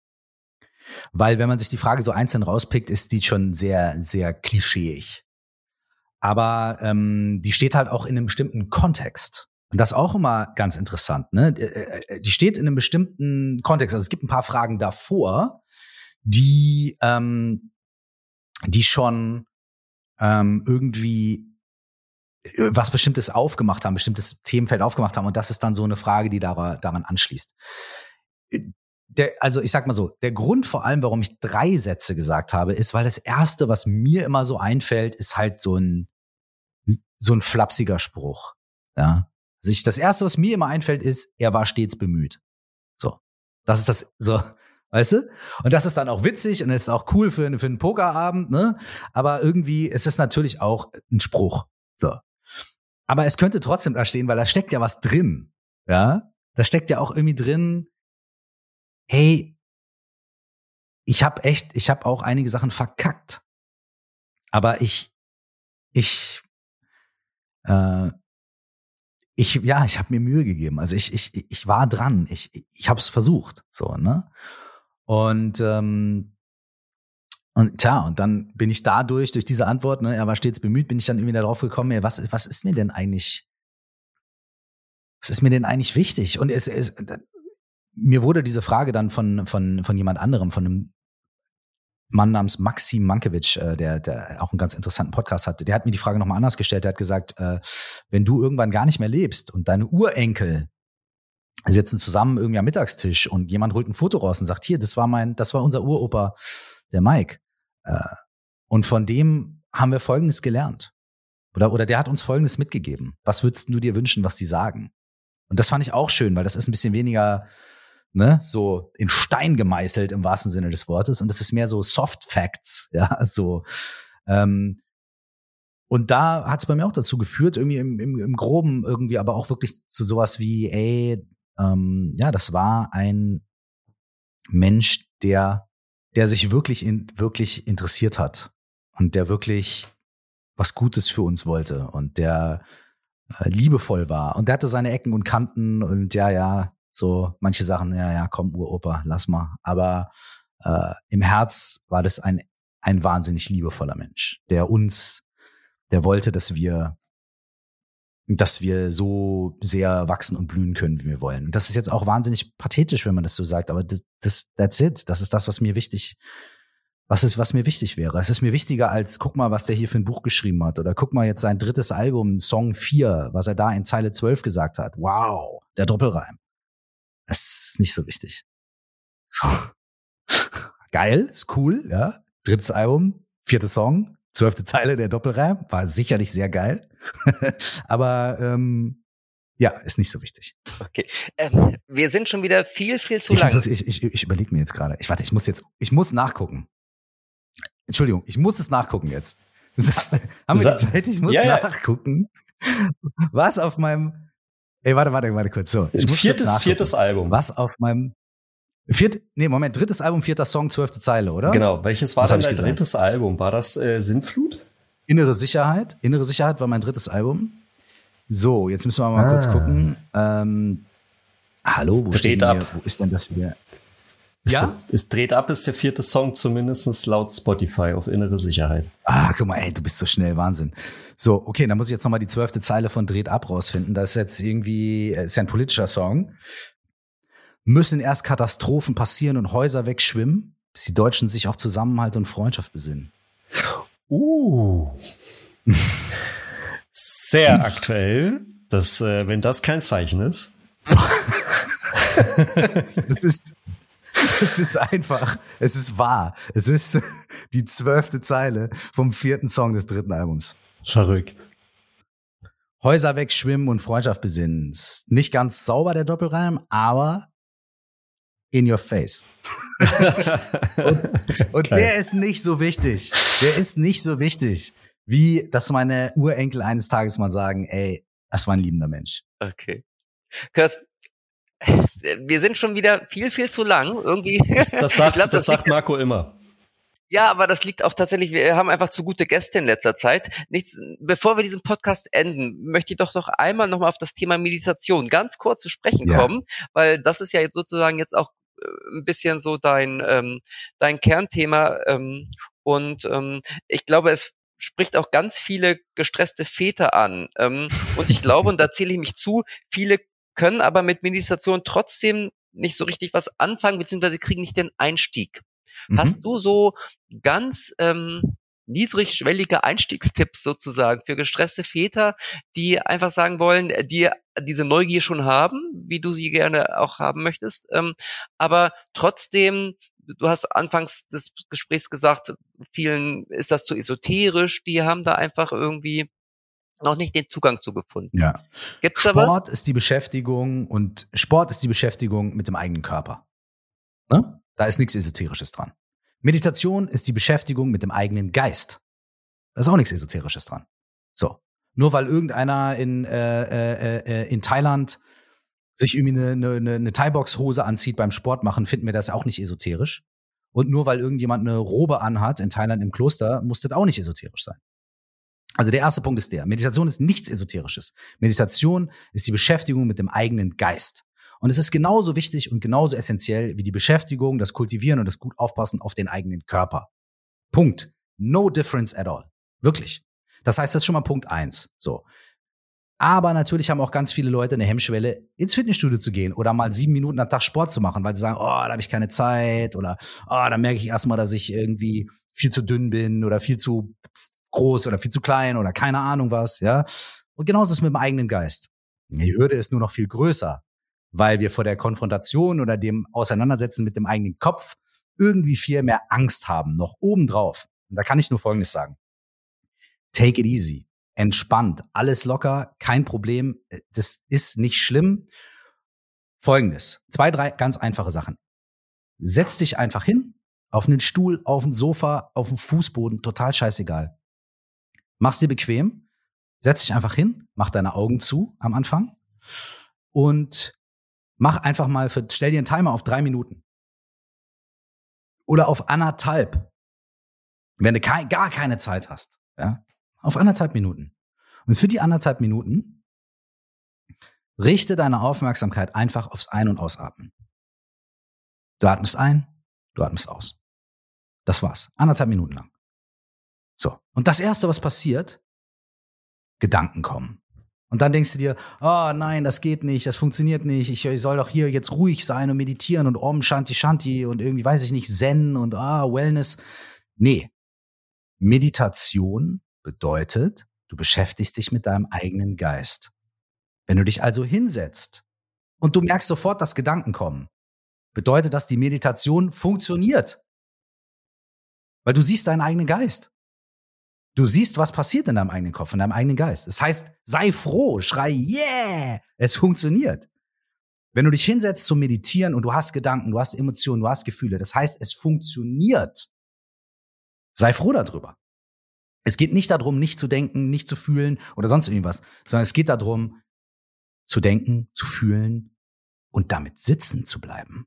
Weil wenn man sich die Frage so einzeln rauspickt, ist die schon sehr, sehr klischeeig. Aber ähm, die steht halt auch in einem bestimmten Kontext. Und das auch immer ganz interessant. Ne? Äh, äh, die steht in einem bestimmten Kontext. Also es gibt ein paar Fragen davor, die, ähm, die schon ähm, irgendwie äh, was Bestimmtes aufgemacht haben, bestimmtes Themenfeld aufgemacht haben. Und das ist dann so eine Frage, die daran anschließt der, also ich sag mal so, der Grund vor allem, warum ich drei Sätze gesagt habe, ist, weil das erste, was mir immer so einfällt, ist halt so ein, so ein flapsiger Spruch. Ja. Also ich, das erste, was mir immer einfällt, ist, er war stets bemüht. So. Das ist das, so, weißt du? Und das ist dann auch witzig und ist auch cool für, für einen Pokerabend, ne? Aber irgendwie ist es natürlich auch ein Spruch. So. Aber es könnte trotzdem da stehen, weil da steckt ja was drin. Ja. Da steckt ja auch irgendwie drin, hey, ich habe echt, ich habe auch einige Sachen verkackt. Aber ich, ich, äh, ich, ja, ich habe mir Mühe gegeben. Also ich, ich, ich war dran. Ich, ich habe es versucht. So, ne? Und ähm, und tja, und dann bin ich dadurch, durch diese Antwort, ne, er war stets bemüht, bin ich dann irgendwie darauf gekommen, ey, was, was ist mir denn eigentlich, was ist mir denn eigentlich wichtig? Und es, es mir wurde diese Frage dann von, von, von jemand anderem, von einem Mann namens Maxim Mankiewicz, äh, der, der auch einen ganz interessanten Podcast hatte, der hat mir die Frage nochmal anders gestellt. Der hat gesagt, äh, wenn du irgendwann gar nicht mehr lebst und deine Urenkel sitzen zusammen irgendwie am Mittagstisch und jemand holt ein Foto raus und sagt, hier, das war mein, das war unser Uropa, der Mike. Äh, und von dem haben wir Folgendes gelernt. Oder, oder der hat uns Folgendes mitgegeben. Was würdest du dir wünschen, was die sagen? Und das fand ich auch schön, weil das ist ein bisschen weniger ne, so in Stein gemeißelt im wahrsten Sinne des Wortes. Und das ist mehr so Soft Facts, ja, so. Ähm, und da hat es bei mir auch dazu geführt, irgendwie im, im, im Groben irgendwie, aber auch wirklich zu sowas wie, ey, ähm, ja, das war ein Mensch, der, der sich wirklich, in, wirklich interessiert hat und der wirklich was Gutes für uns wollte und der äh, liebevoll war und der hatte seine Ecken und Kanten und ja, ja, so manche Sachen, ja, ja, komm, Uropa, lass mal. Aber äh, im Herz war das ein, ein wahnsinnig liebevoller Mensch, der uns, der wollte, dass wir, dass wir so sehr wachsen und blühen können, wie wir wollen. Und das ist jetzt auch wahnsinnig pathetisch, wenn man das so sagt, aber das, das, that's it. Das ist das, was mir wichtig, was ist, was mir wichtig wäre. Es ist mir wichtiger als, guck mal, was der hier für ein Buch geschrieben hat. Oder guck mal jetzt sein drittes Album, Song 4, was er da in Zeile 12 gesagt hat. Wow, der Doppelreim. Das ist nicht so wichtig. So. Geil, ist cool, ja. Drittes Album, vierte Song, zwölfte Zeile der Doppelreim, war sicherlich sehr geil. Aber ähm, ja, ist nicht so wichtig. Okay. Ähm, wir sind schon wieder viel, viel zu lang. Ich, ich, ich überlege mir jetzt gerade. Ich warte, ich muss jetzt, ich muss nachgucken. Entschuldigung, ich muss es nachgucken jetzt. Haben wir die Zeit? Ich muss ja, nachgucken. Was auf meinem Ey, warte, warte, warte kurz. So, viertes, viertes Album. Was auf meinem Viert, nee, Moment, drittes Album, vierter Song, zwölfte Zeile, oder? Genau. Welches war Was dein gesagt? drittes Album? War das äh, Sinnflut? Innere Sicherheit. Innere Sicherheit war mein drittes Album. So, jetzt müssen wir mal ah. kurz gucken. Ähm, hallo, wo steht ab? Wo ist denn das hier? Ja? Es, dreht ab, ist der vierte Song, zumindest laut Spotify auf innere Sicherheit. Ah, guck mal, ey, du bist so schnell, Wahnsinn. So, okay, dann muss ich jetzt nochmal die zwölfte Zeile von Dreht ab rausfinden. Das ist jetzt irgendwie, ist ja ein politischer Song. Müssen erst Katastrophen passieren und Häuser wegschwimmen, bis die Deutschen sich auf Zusammenhalt und Freundschaft besinnen. Uh. Sehr aktuell. Das, äh, wenn das kein Zeichen ist. das ist es ist einfach, es ist wahr. Es ist die zwölfte Zeile vom vierten Song des dritten Albums. Verrückt. Häuser wegschwimmen und Freundschaft besinnen. Nicht ganz sauber der Doppelreim, aber in your face. und, und der ist nicht so wichtig. Der ist nicht so wichtig, wie dass meine Urenkel eines Tages mal sagen, ey, das war ein liebender Mensch. Okay. Kurs, wir sind schon wieder viel, viel zu lang. Irgendwie. Das, das sagt, glaub, das, das sagt Marco immer. Ja, aber das liegt auch tatsächlich, wir haben einfach zu gute Gäste in letzter Zeit. Nichts, bevor wir diesen Podcast enden, möchte ich doch doch einmal nochmal auf das Thema Meditation ganz kurz zu sprechen ja. kommen, weil das ist ja jetzt sozusagen jetzt auch äh, ein bisschen so dein, ähm, dein Kernthema. Ähm, und ähm, ich glaube, es spricht auch ganz viele gestresste Väter an. Ähm, und ich glaube, und da zähle ich mich zu, viele können aber mit Meditation trotzdem nicht so richtig was anfangen, beziehungsweise kriegen nicht den Einstieg. Mhm. Hast du so ganz ähm, niedrigschwellige Einstiegstipps sozusagen für gestresste Väter, die einfach sagen wollen, die diese Neugier schon haben, wie du sie gerne auch haben möchtest, ähm, aber trotzdem du hast anfangs des Gesprächs gesagt, vielen ist das zu esoterisch, die haben da einfach irgendwie noch nicht den Zugang zu gefunden. Ja. Gibt's Sport da was? ist die Beschäftigung und Sport ist die Beschäftigung mit dem eigenen Körper. Ne? Da ist nichts Esoterisches dran. Meditation ist die Beschäftigung mit dem eigenen Geist. Da ist auch nichts Esoterisches dran. So. Nur weil irgendeiner in, äh, äh, äh, in Thailand sich irgendwie eine, eine, eine Thai-Box-Hose anzieht beim Sport machen, finden wir das auch nicht esoterisch. Und nur weil irgendjemand eine Robe anhat in Thailand im Kloster, muss das auch nicht esoterisch sein. Also der erste Punkt ist der. Meditation ist nichts Esoterisches. Meditation ist die Beschäftigung mit dem eigenen Geist. Und es ist genauso wichtig und genauso essentiell wie die Beschäftigung, das Kultivieren und das gut aufpassen auf den eigenen Körper. Punkt. No difference at all. Wirklich. Das heißt, das ist schon mal Punkt eins. So. Aber natürlich haben auch ganz viele Leute eine Hemmschwelle, ins Fitnessstudio zu gehen oder mal sieben Minuten am Tag Sport zu machen, weil sie sagen, oh, da habe ich keine Zeit oder oh, da merke ich erstmal, dass ich irgendwie viel zu dünn bin oder viel zu groß oder viel zu klein oder keine Ahnung was, ja. Und genauso ist es mit dem eigenen Geist. Die Hürde ist nur noch viel größer, weil wir vor der Konfrontation oder dem Auseinandersetzen mit dem eigenen Kopf irgendwie viel mehr Angst haben, noch obendrauf. Und da kann ich nur Folgendes sagen. Take it easy entspannt, alles locker, kein Problem, das ist nicht schlimm. Folgendes, zwei, drei ganz einfache Sachen. Setz dich einfach hin, auf einen Stuhl, auf ein Sofa, auf den Fußboden, total scheißegal. Mach's dir bequem, setz dich einfach hin, mach deine Augen zu am Anfang und mach einfach mal für, stell dir einen Timer auf drei Minuten. Oder auf anderthalb. Wenn du kein, gar keine Zeit hast, ja, auf anderthalb Minuten. Und für die anderthalb Minuten richte deine Aufmerksamkeit einfach aufs Ein- und Ausatmen. Du atmest ein, du atmest aus. Das war's. Anderthalb Minuten lang. So. Und das erste, was passiert, Gedanken kommen. Und dann denkst du dir, oh nein, das geht nicht, das funktioniert nicht, ich, ich soll doch hier jetzt ruhig sein und meditieren und Om Shanti Shanti und irgendwie, weiß ich nicht, Zen und ah, Wellness. Nee. Meditation bedeutet, du beschäftigst dich mit deinem eigenen Geist. Wenn du dich also hinsetzt und du merkst sofort, dass Gedanken kommen, bedeutet das, die Meditation funktioniert. Weil du siehst deinen eigenen Geist. Du siehst, was passiert in deinem eigenen Kopf, in deinem eigenen Geist. Das heißt, sei froh, schrei, yeah, es funktioniert. Wenn du dich hinsetzt zum Meditieren und du hast Gedanken, du hast Emotionen, du hast Gefühle, das heißt, es funktioniert. Sei froh darüber. Es geht nicht darum, nicht zu denken, nicht zu fühlen oder sonst irgendwas, sondern es geht darum, zu denken, zu fühlen und damit sitzen zu bleiben.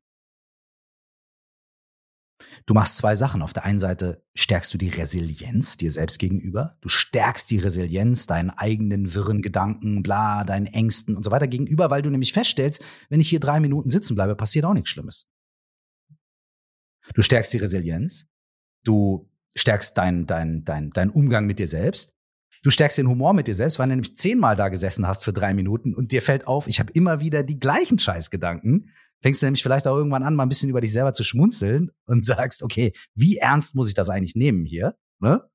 Du machst zwei Sachen. Auf der einen Seite stärkst du die Resilienz dir selbst gegenüber. Du stärkst die Resilienz deinen eigenen wirren Gedanken, bla, deinen Ängsten und so weiter gegenüber, weil du nämlich feststellst, wenn ich hier drei Minuten sitzen bleibe, passiert auch nichts Schlimmes. Du stärkst die Resilienz. Du stärkst deinen dein, dein, dein Umgang mit dir selbst. Du stärkst den Humor mit dir selbst, weil du nämlich zehnmal da gesessen hast für drei Minuten und dir fällt auf, ich habe immer wieder die gleichen Scheißgedanken. Fängst du nämlich vielleicht auch irgendwann an, mal ein bisschen über dich selber zu schmunzeln und sagst, okay, wie ernst muss ich das eigentlich nehmen hier? Ne?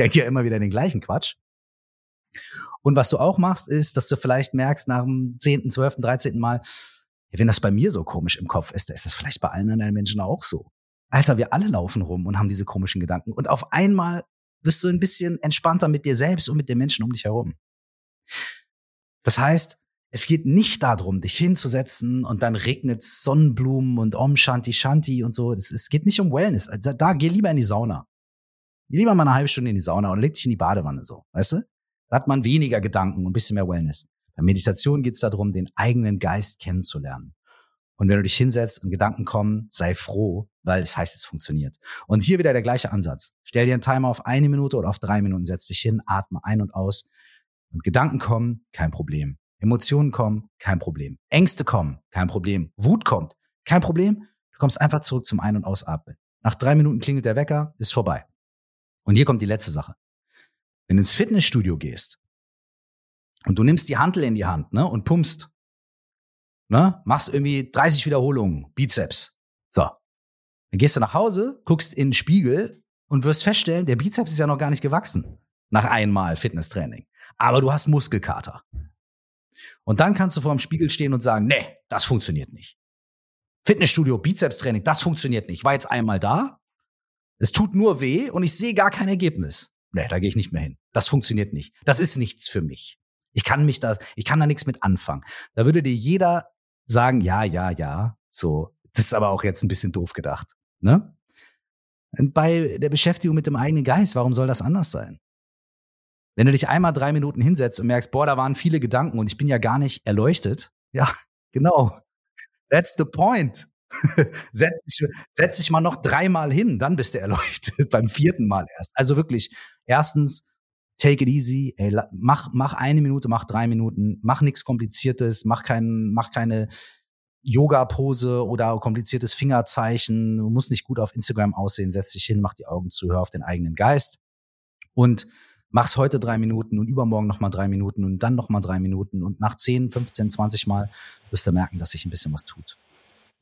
Denk ja immer wieder den gleichen Quatsch. Und was du auch machst, ist, dass du vielleicht merkst nach dem zehnten, zwölften, dreizehnten Mal, wenn das bei mir so komisch im Kopf ist, ist das vielleicht bei allen anderen Menschen auch so. Alter, wir alle laufen rum und haben diese komischen Gedanken. Und auf einmal bist du ein bisschen entspannter mit dir selbst und mit den Menschen um dich herum. Das heißt, es geht nicht darum, dich hinzusetzen und dann regnet Sonnenblumen und Om Shanti Shanti und so. Das, es geht nicht um Wellness. Da, da geh lieber in die Sauna. Geh lieber mal eine halbe Stunde in die Sauna und leg dich in die Badewanne so, weißt du? Da hat man weniger Gedanken und ein bisschen mehr Wellness. Bei Meditation geht es darum, den eigenen Geist kennenzulernen. Und wenn du dich hinsetzt und Gedanken kommen, sei froh, weil es heißt, es funktioniert. Und hier wieder der gleiche Ansatz. Stell dir einen Timer auf eine Minute oder auf drei Minuten, setz dich hin, atme ein und aus. Und Gedanken kommen, kein Problem. Emotionen kommen, kein Problem. Ängste kommen, kein Problem. Wut kommt, kein Problem. Du kommst einfach zurück zum Ein- und Ausatmen. Nach drei Minuten klingelt der Wecker, ist vorbei. Und hier kommt die letzte Sache. Wenn du ins Fitnessstudio gehst und du nimmst die Hantel in die Hand ne, und pumpst, ne, machst irgendwie 30 Wiederholungen, Bizeps. So. Dann gehst du nach Hause, guckst in den Spiegel und wirst feststellen, der Bizeps ist ja noch gar nicht gewachsen. Nach einmal Fitnesstraining. Aber du hast Muskelkater. Und dann kannst du vor dem Spiegel stehen und sagen, nee, das funktioniert nicht. Fitnessstudio, Bizepstraining, das funktioniert nicht. War jetzt einmal da, es tut nur weh und ich sehe gar kein Ergebnis. Nee, da gehe ich nicht mehr hin. Das funktioniert nicht. Das ist nichts für mich. Ich kann mich da, ich kann da nichts mit anfangen. Da würde dir jeder sagen, ja, ja, ja, so. Das ist aber auch jetzt ein bisschen doof gedacht. Ne? Und bei der Beschäftigung mit dem eigenen Geist, warum soll das anders sein? Wenn du dich einmal drei Minuten hinsetzt und merkst, boah, da waren viele Gedanken und ich bin ja gar nicht erleuchtet, ja, genau. That's the point. setz, dich, setz dich mal noch dreimal hin, dann bist du erleuchtet, beim vierten Mal erst. Also wirklich, erstens, take it easy, ey, mach, mach eine Minute, mach drei Minuten, mach nichts Kompliziertes, mach kein, mach keine Yoga-Pose oder kompliziertes Fingerzeichen. Du musst nicht gut auf Instagram aussehen. Setz dich hin, mach die Augen zu, hör auf den eigenen Geist. Und mach's heute drei Minuten und übermorgen nochmal drei Minuten und dann nochmal drei Minuten. Und nach 10, 15, 20 Mal wirst du merken, dass sich ein bisschen was tut.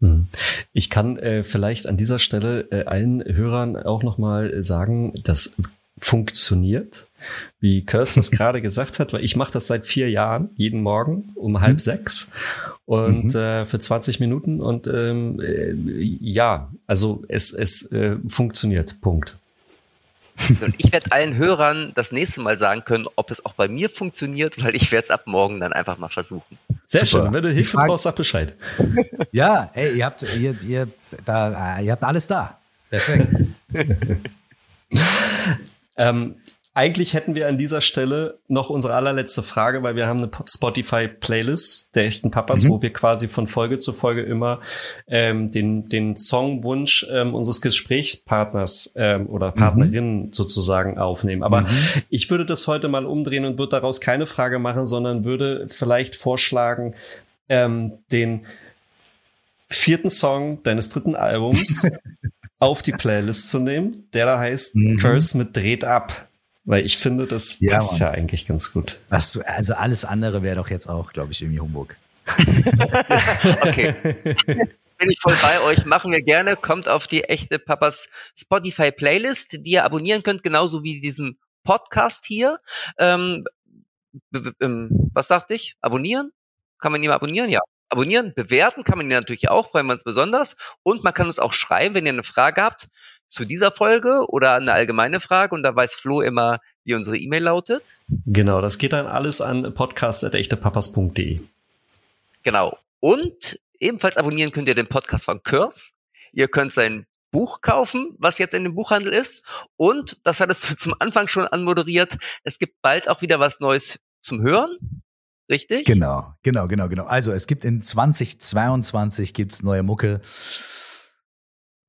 Hm. Ich kann äh, vielleicht an dieser Stelle äh, allen Hörern auch nochmal sagen, dass funktioniert, wie Kirsten es gerade gesagt hat, weil ich mache das seit vier Jahren, jeden Morgen um halb mhm. sechs und mhm. äh, für 20 Minuten und ähm, äh, ja, also es, es äh, funktioniert, Punkt. Und ich werde allen Hörern das nächste Mal sagen können, ob es auch bei mir funktioniert, weil ich werde es ab morgen dann einfach mal versuchen. Sehr Super. schön. Wenn du Hilfe brauchst, sag Bescheid. Ja, ey, ihr habt, ihr, ihr, da, ihr habt alles da. Perfekt. Ähm, eigentlich hätten wir an dieser Stelle noch unsere allerletzte Frage, weil wir haben eine Spotify-Playlist der echten Papas, mhm. wo wir quasi von Folge zu Folge immer ähm, den, den Songwunsch ähm, unseres Gesprächspartners ähm, oder Partnerin mhm. sozusagen aufnehmen. Aber mhm. ich würde das heute mal umdrehen und würde daraus keine Frage machen, sondern würde vielleicht vorschlagen, ähm, den vierten Song deines dritten Albums auf die Playlist zu nehmen, der da heißt mhm. Curse mit Dreht ab. Weil ich finde, das ja, passt Mann. ja eigentlich ganz gut. Was, also alles andere wäre doch jetzt auch, glaube ich, irgendwie Humbug. okay. Bin ich voll bei euch, machen wir gerne. Kommt auf die echte Papas Spotify Playlist, die ihr abonnieren könnt, genauso wie diesen Podcast hier. Ähm, ähm, was sagte ich? Abonnieren? Kann man ihn abonnieren? Ja abonnieren, bewerten kann man ihn natürlich auch, freuen wir uns besonders. Und man kann uns auch schreiben, wenn ihr eine Frage habt zu dieser Folge oder eine allgemeine Frage. Und da weiß Flo immer, wie unsere E-Mail lautet. Genau, das geht dann alles an podcast.echtepapas.de. Genau. Und ebenfalls abonnieren könnt ihr den Podcast von Kurs. Ihr könnt sein Buch kaufen, was jetzt in dem Buchhandel ist. Und, das hattest du zum Anfang schon anmoderiert, es gibt bald auch wieder was Neues zum Hören. Richtig? Genau, genau, genau, genau. Also es gibt in 2022 gibt's neue Mucke.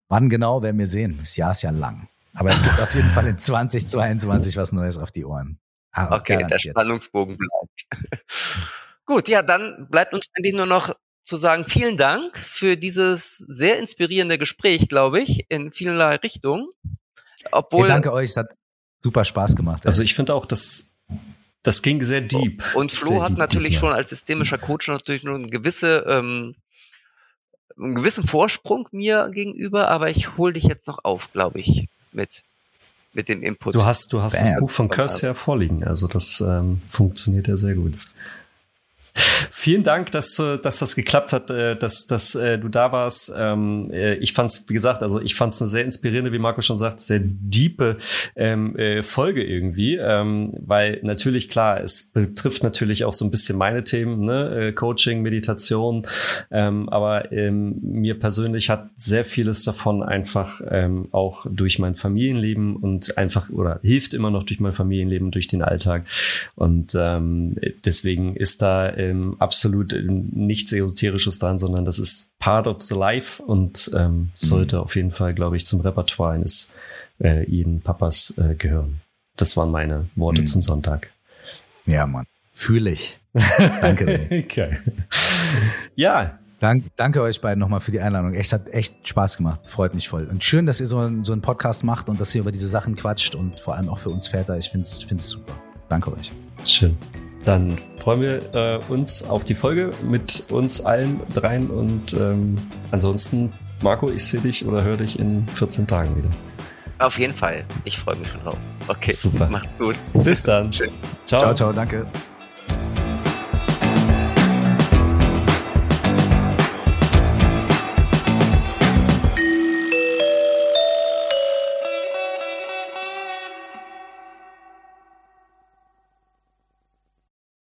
Wann genau werden wir sehen? Das Jahr ist ja lang. Aber es gibt auf jeden Fall in 2022 was Neues auf die Ohren. Ah, okay, garantiert. der Spannungsbogen bleibt. Gut, ja, dann bleibt uns eigentlich nur noch zu sagen, vielen Dank für dieses sehr inspirierende Gespräch, glaube ich, in vielerlei Richtungen. Obwohl. Hey, danke euch, es hat super Spaß gemacht. Also ich finde auch, dass das ging sehr deep. Und Flo sehr hat deep natürlich schon als systemischer Coach natürlich nur eine gewisse, ähm, einen gewissen Vorsprung mir gegenüber, aber ich hole dich jetzt noch auf, glaube ich, mit mit dem Input. Du hast, du hast Bam. das Buch von Curse ja vorliegen, also das ähm, funktioniert ja sehr gut. Vielen Dank, dass, dass das geklappt hat, äh, dass, dass äh, du da warst. Ähm, äh, ich fand es, wie gesagt, also ich fand es eine sehr inspirierende, wie Marco schon sagt, sehr diepe ähm, Folge irgendwie, ähm, weil natürlich klar, es betrifft natürlich auch so ein bisschen meine Themen, ne? Coaching, Meditation, aber mir persönlich hat sehr vieles davon einfach auch durch mein Familienleben und einfach oder hilft immer noch durch mein Familienleben, durch den Alltag und deswegen ist da äh, ähm, absolut nichts Esoterisches dran, sondern das ist part of the life und ähm, sollte mhm. auf jeden Fall, glaube ich, zum Repertoire eines äh, jeden Papas äh, gehören. Das waren meine Worte mhm. zum Sonntag. Ja, Mann. Fühle ich. Danke. okay. Ja, Dank, danke euch beiden nochmal für die Einladung. Echt hat echt Spaß gemacht. Freut mich voll. Und schön, dass ihr so, so einen Podcast macht und dass ihr über diese Sachen quatscht und vor allem auch für uns Väter. Ich finde es super. Danke euch. Schön. Dann freuen wir äh, uns auf die Folge mit uns allen dreien und ähm, ansonsten, Marco, ich sehe dich oder höre dich in 14 Tagen wieder. Auf jeden Fall. Ich freue mich schon drauf. Okay. Super. Macht's gut. Bis dann. Ciao. Ciao, ciao. Danke.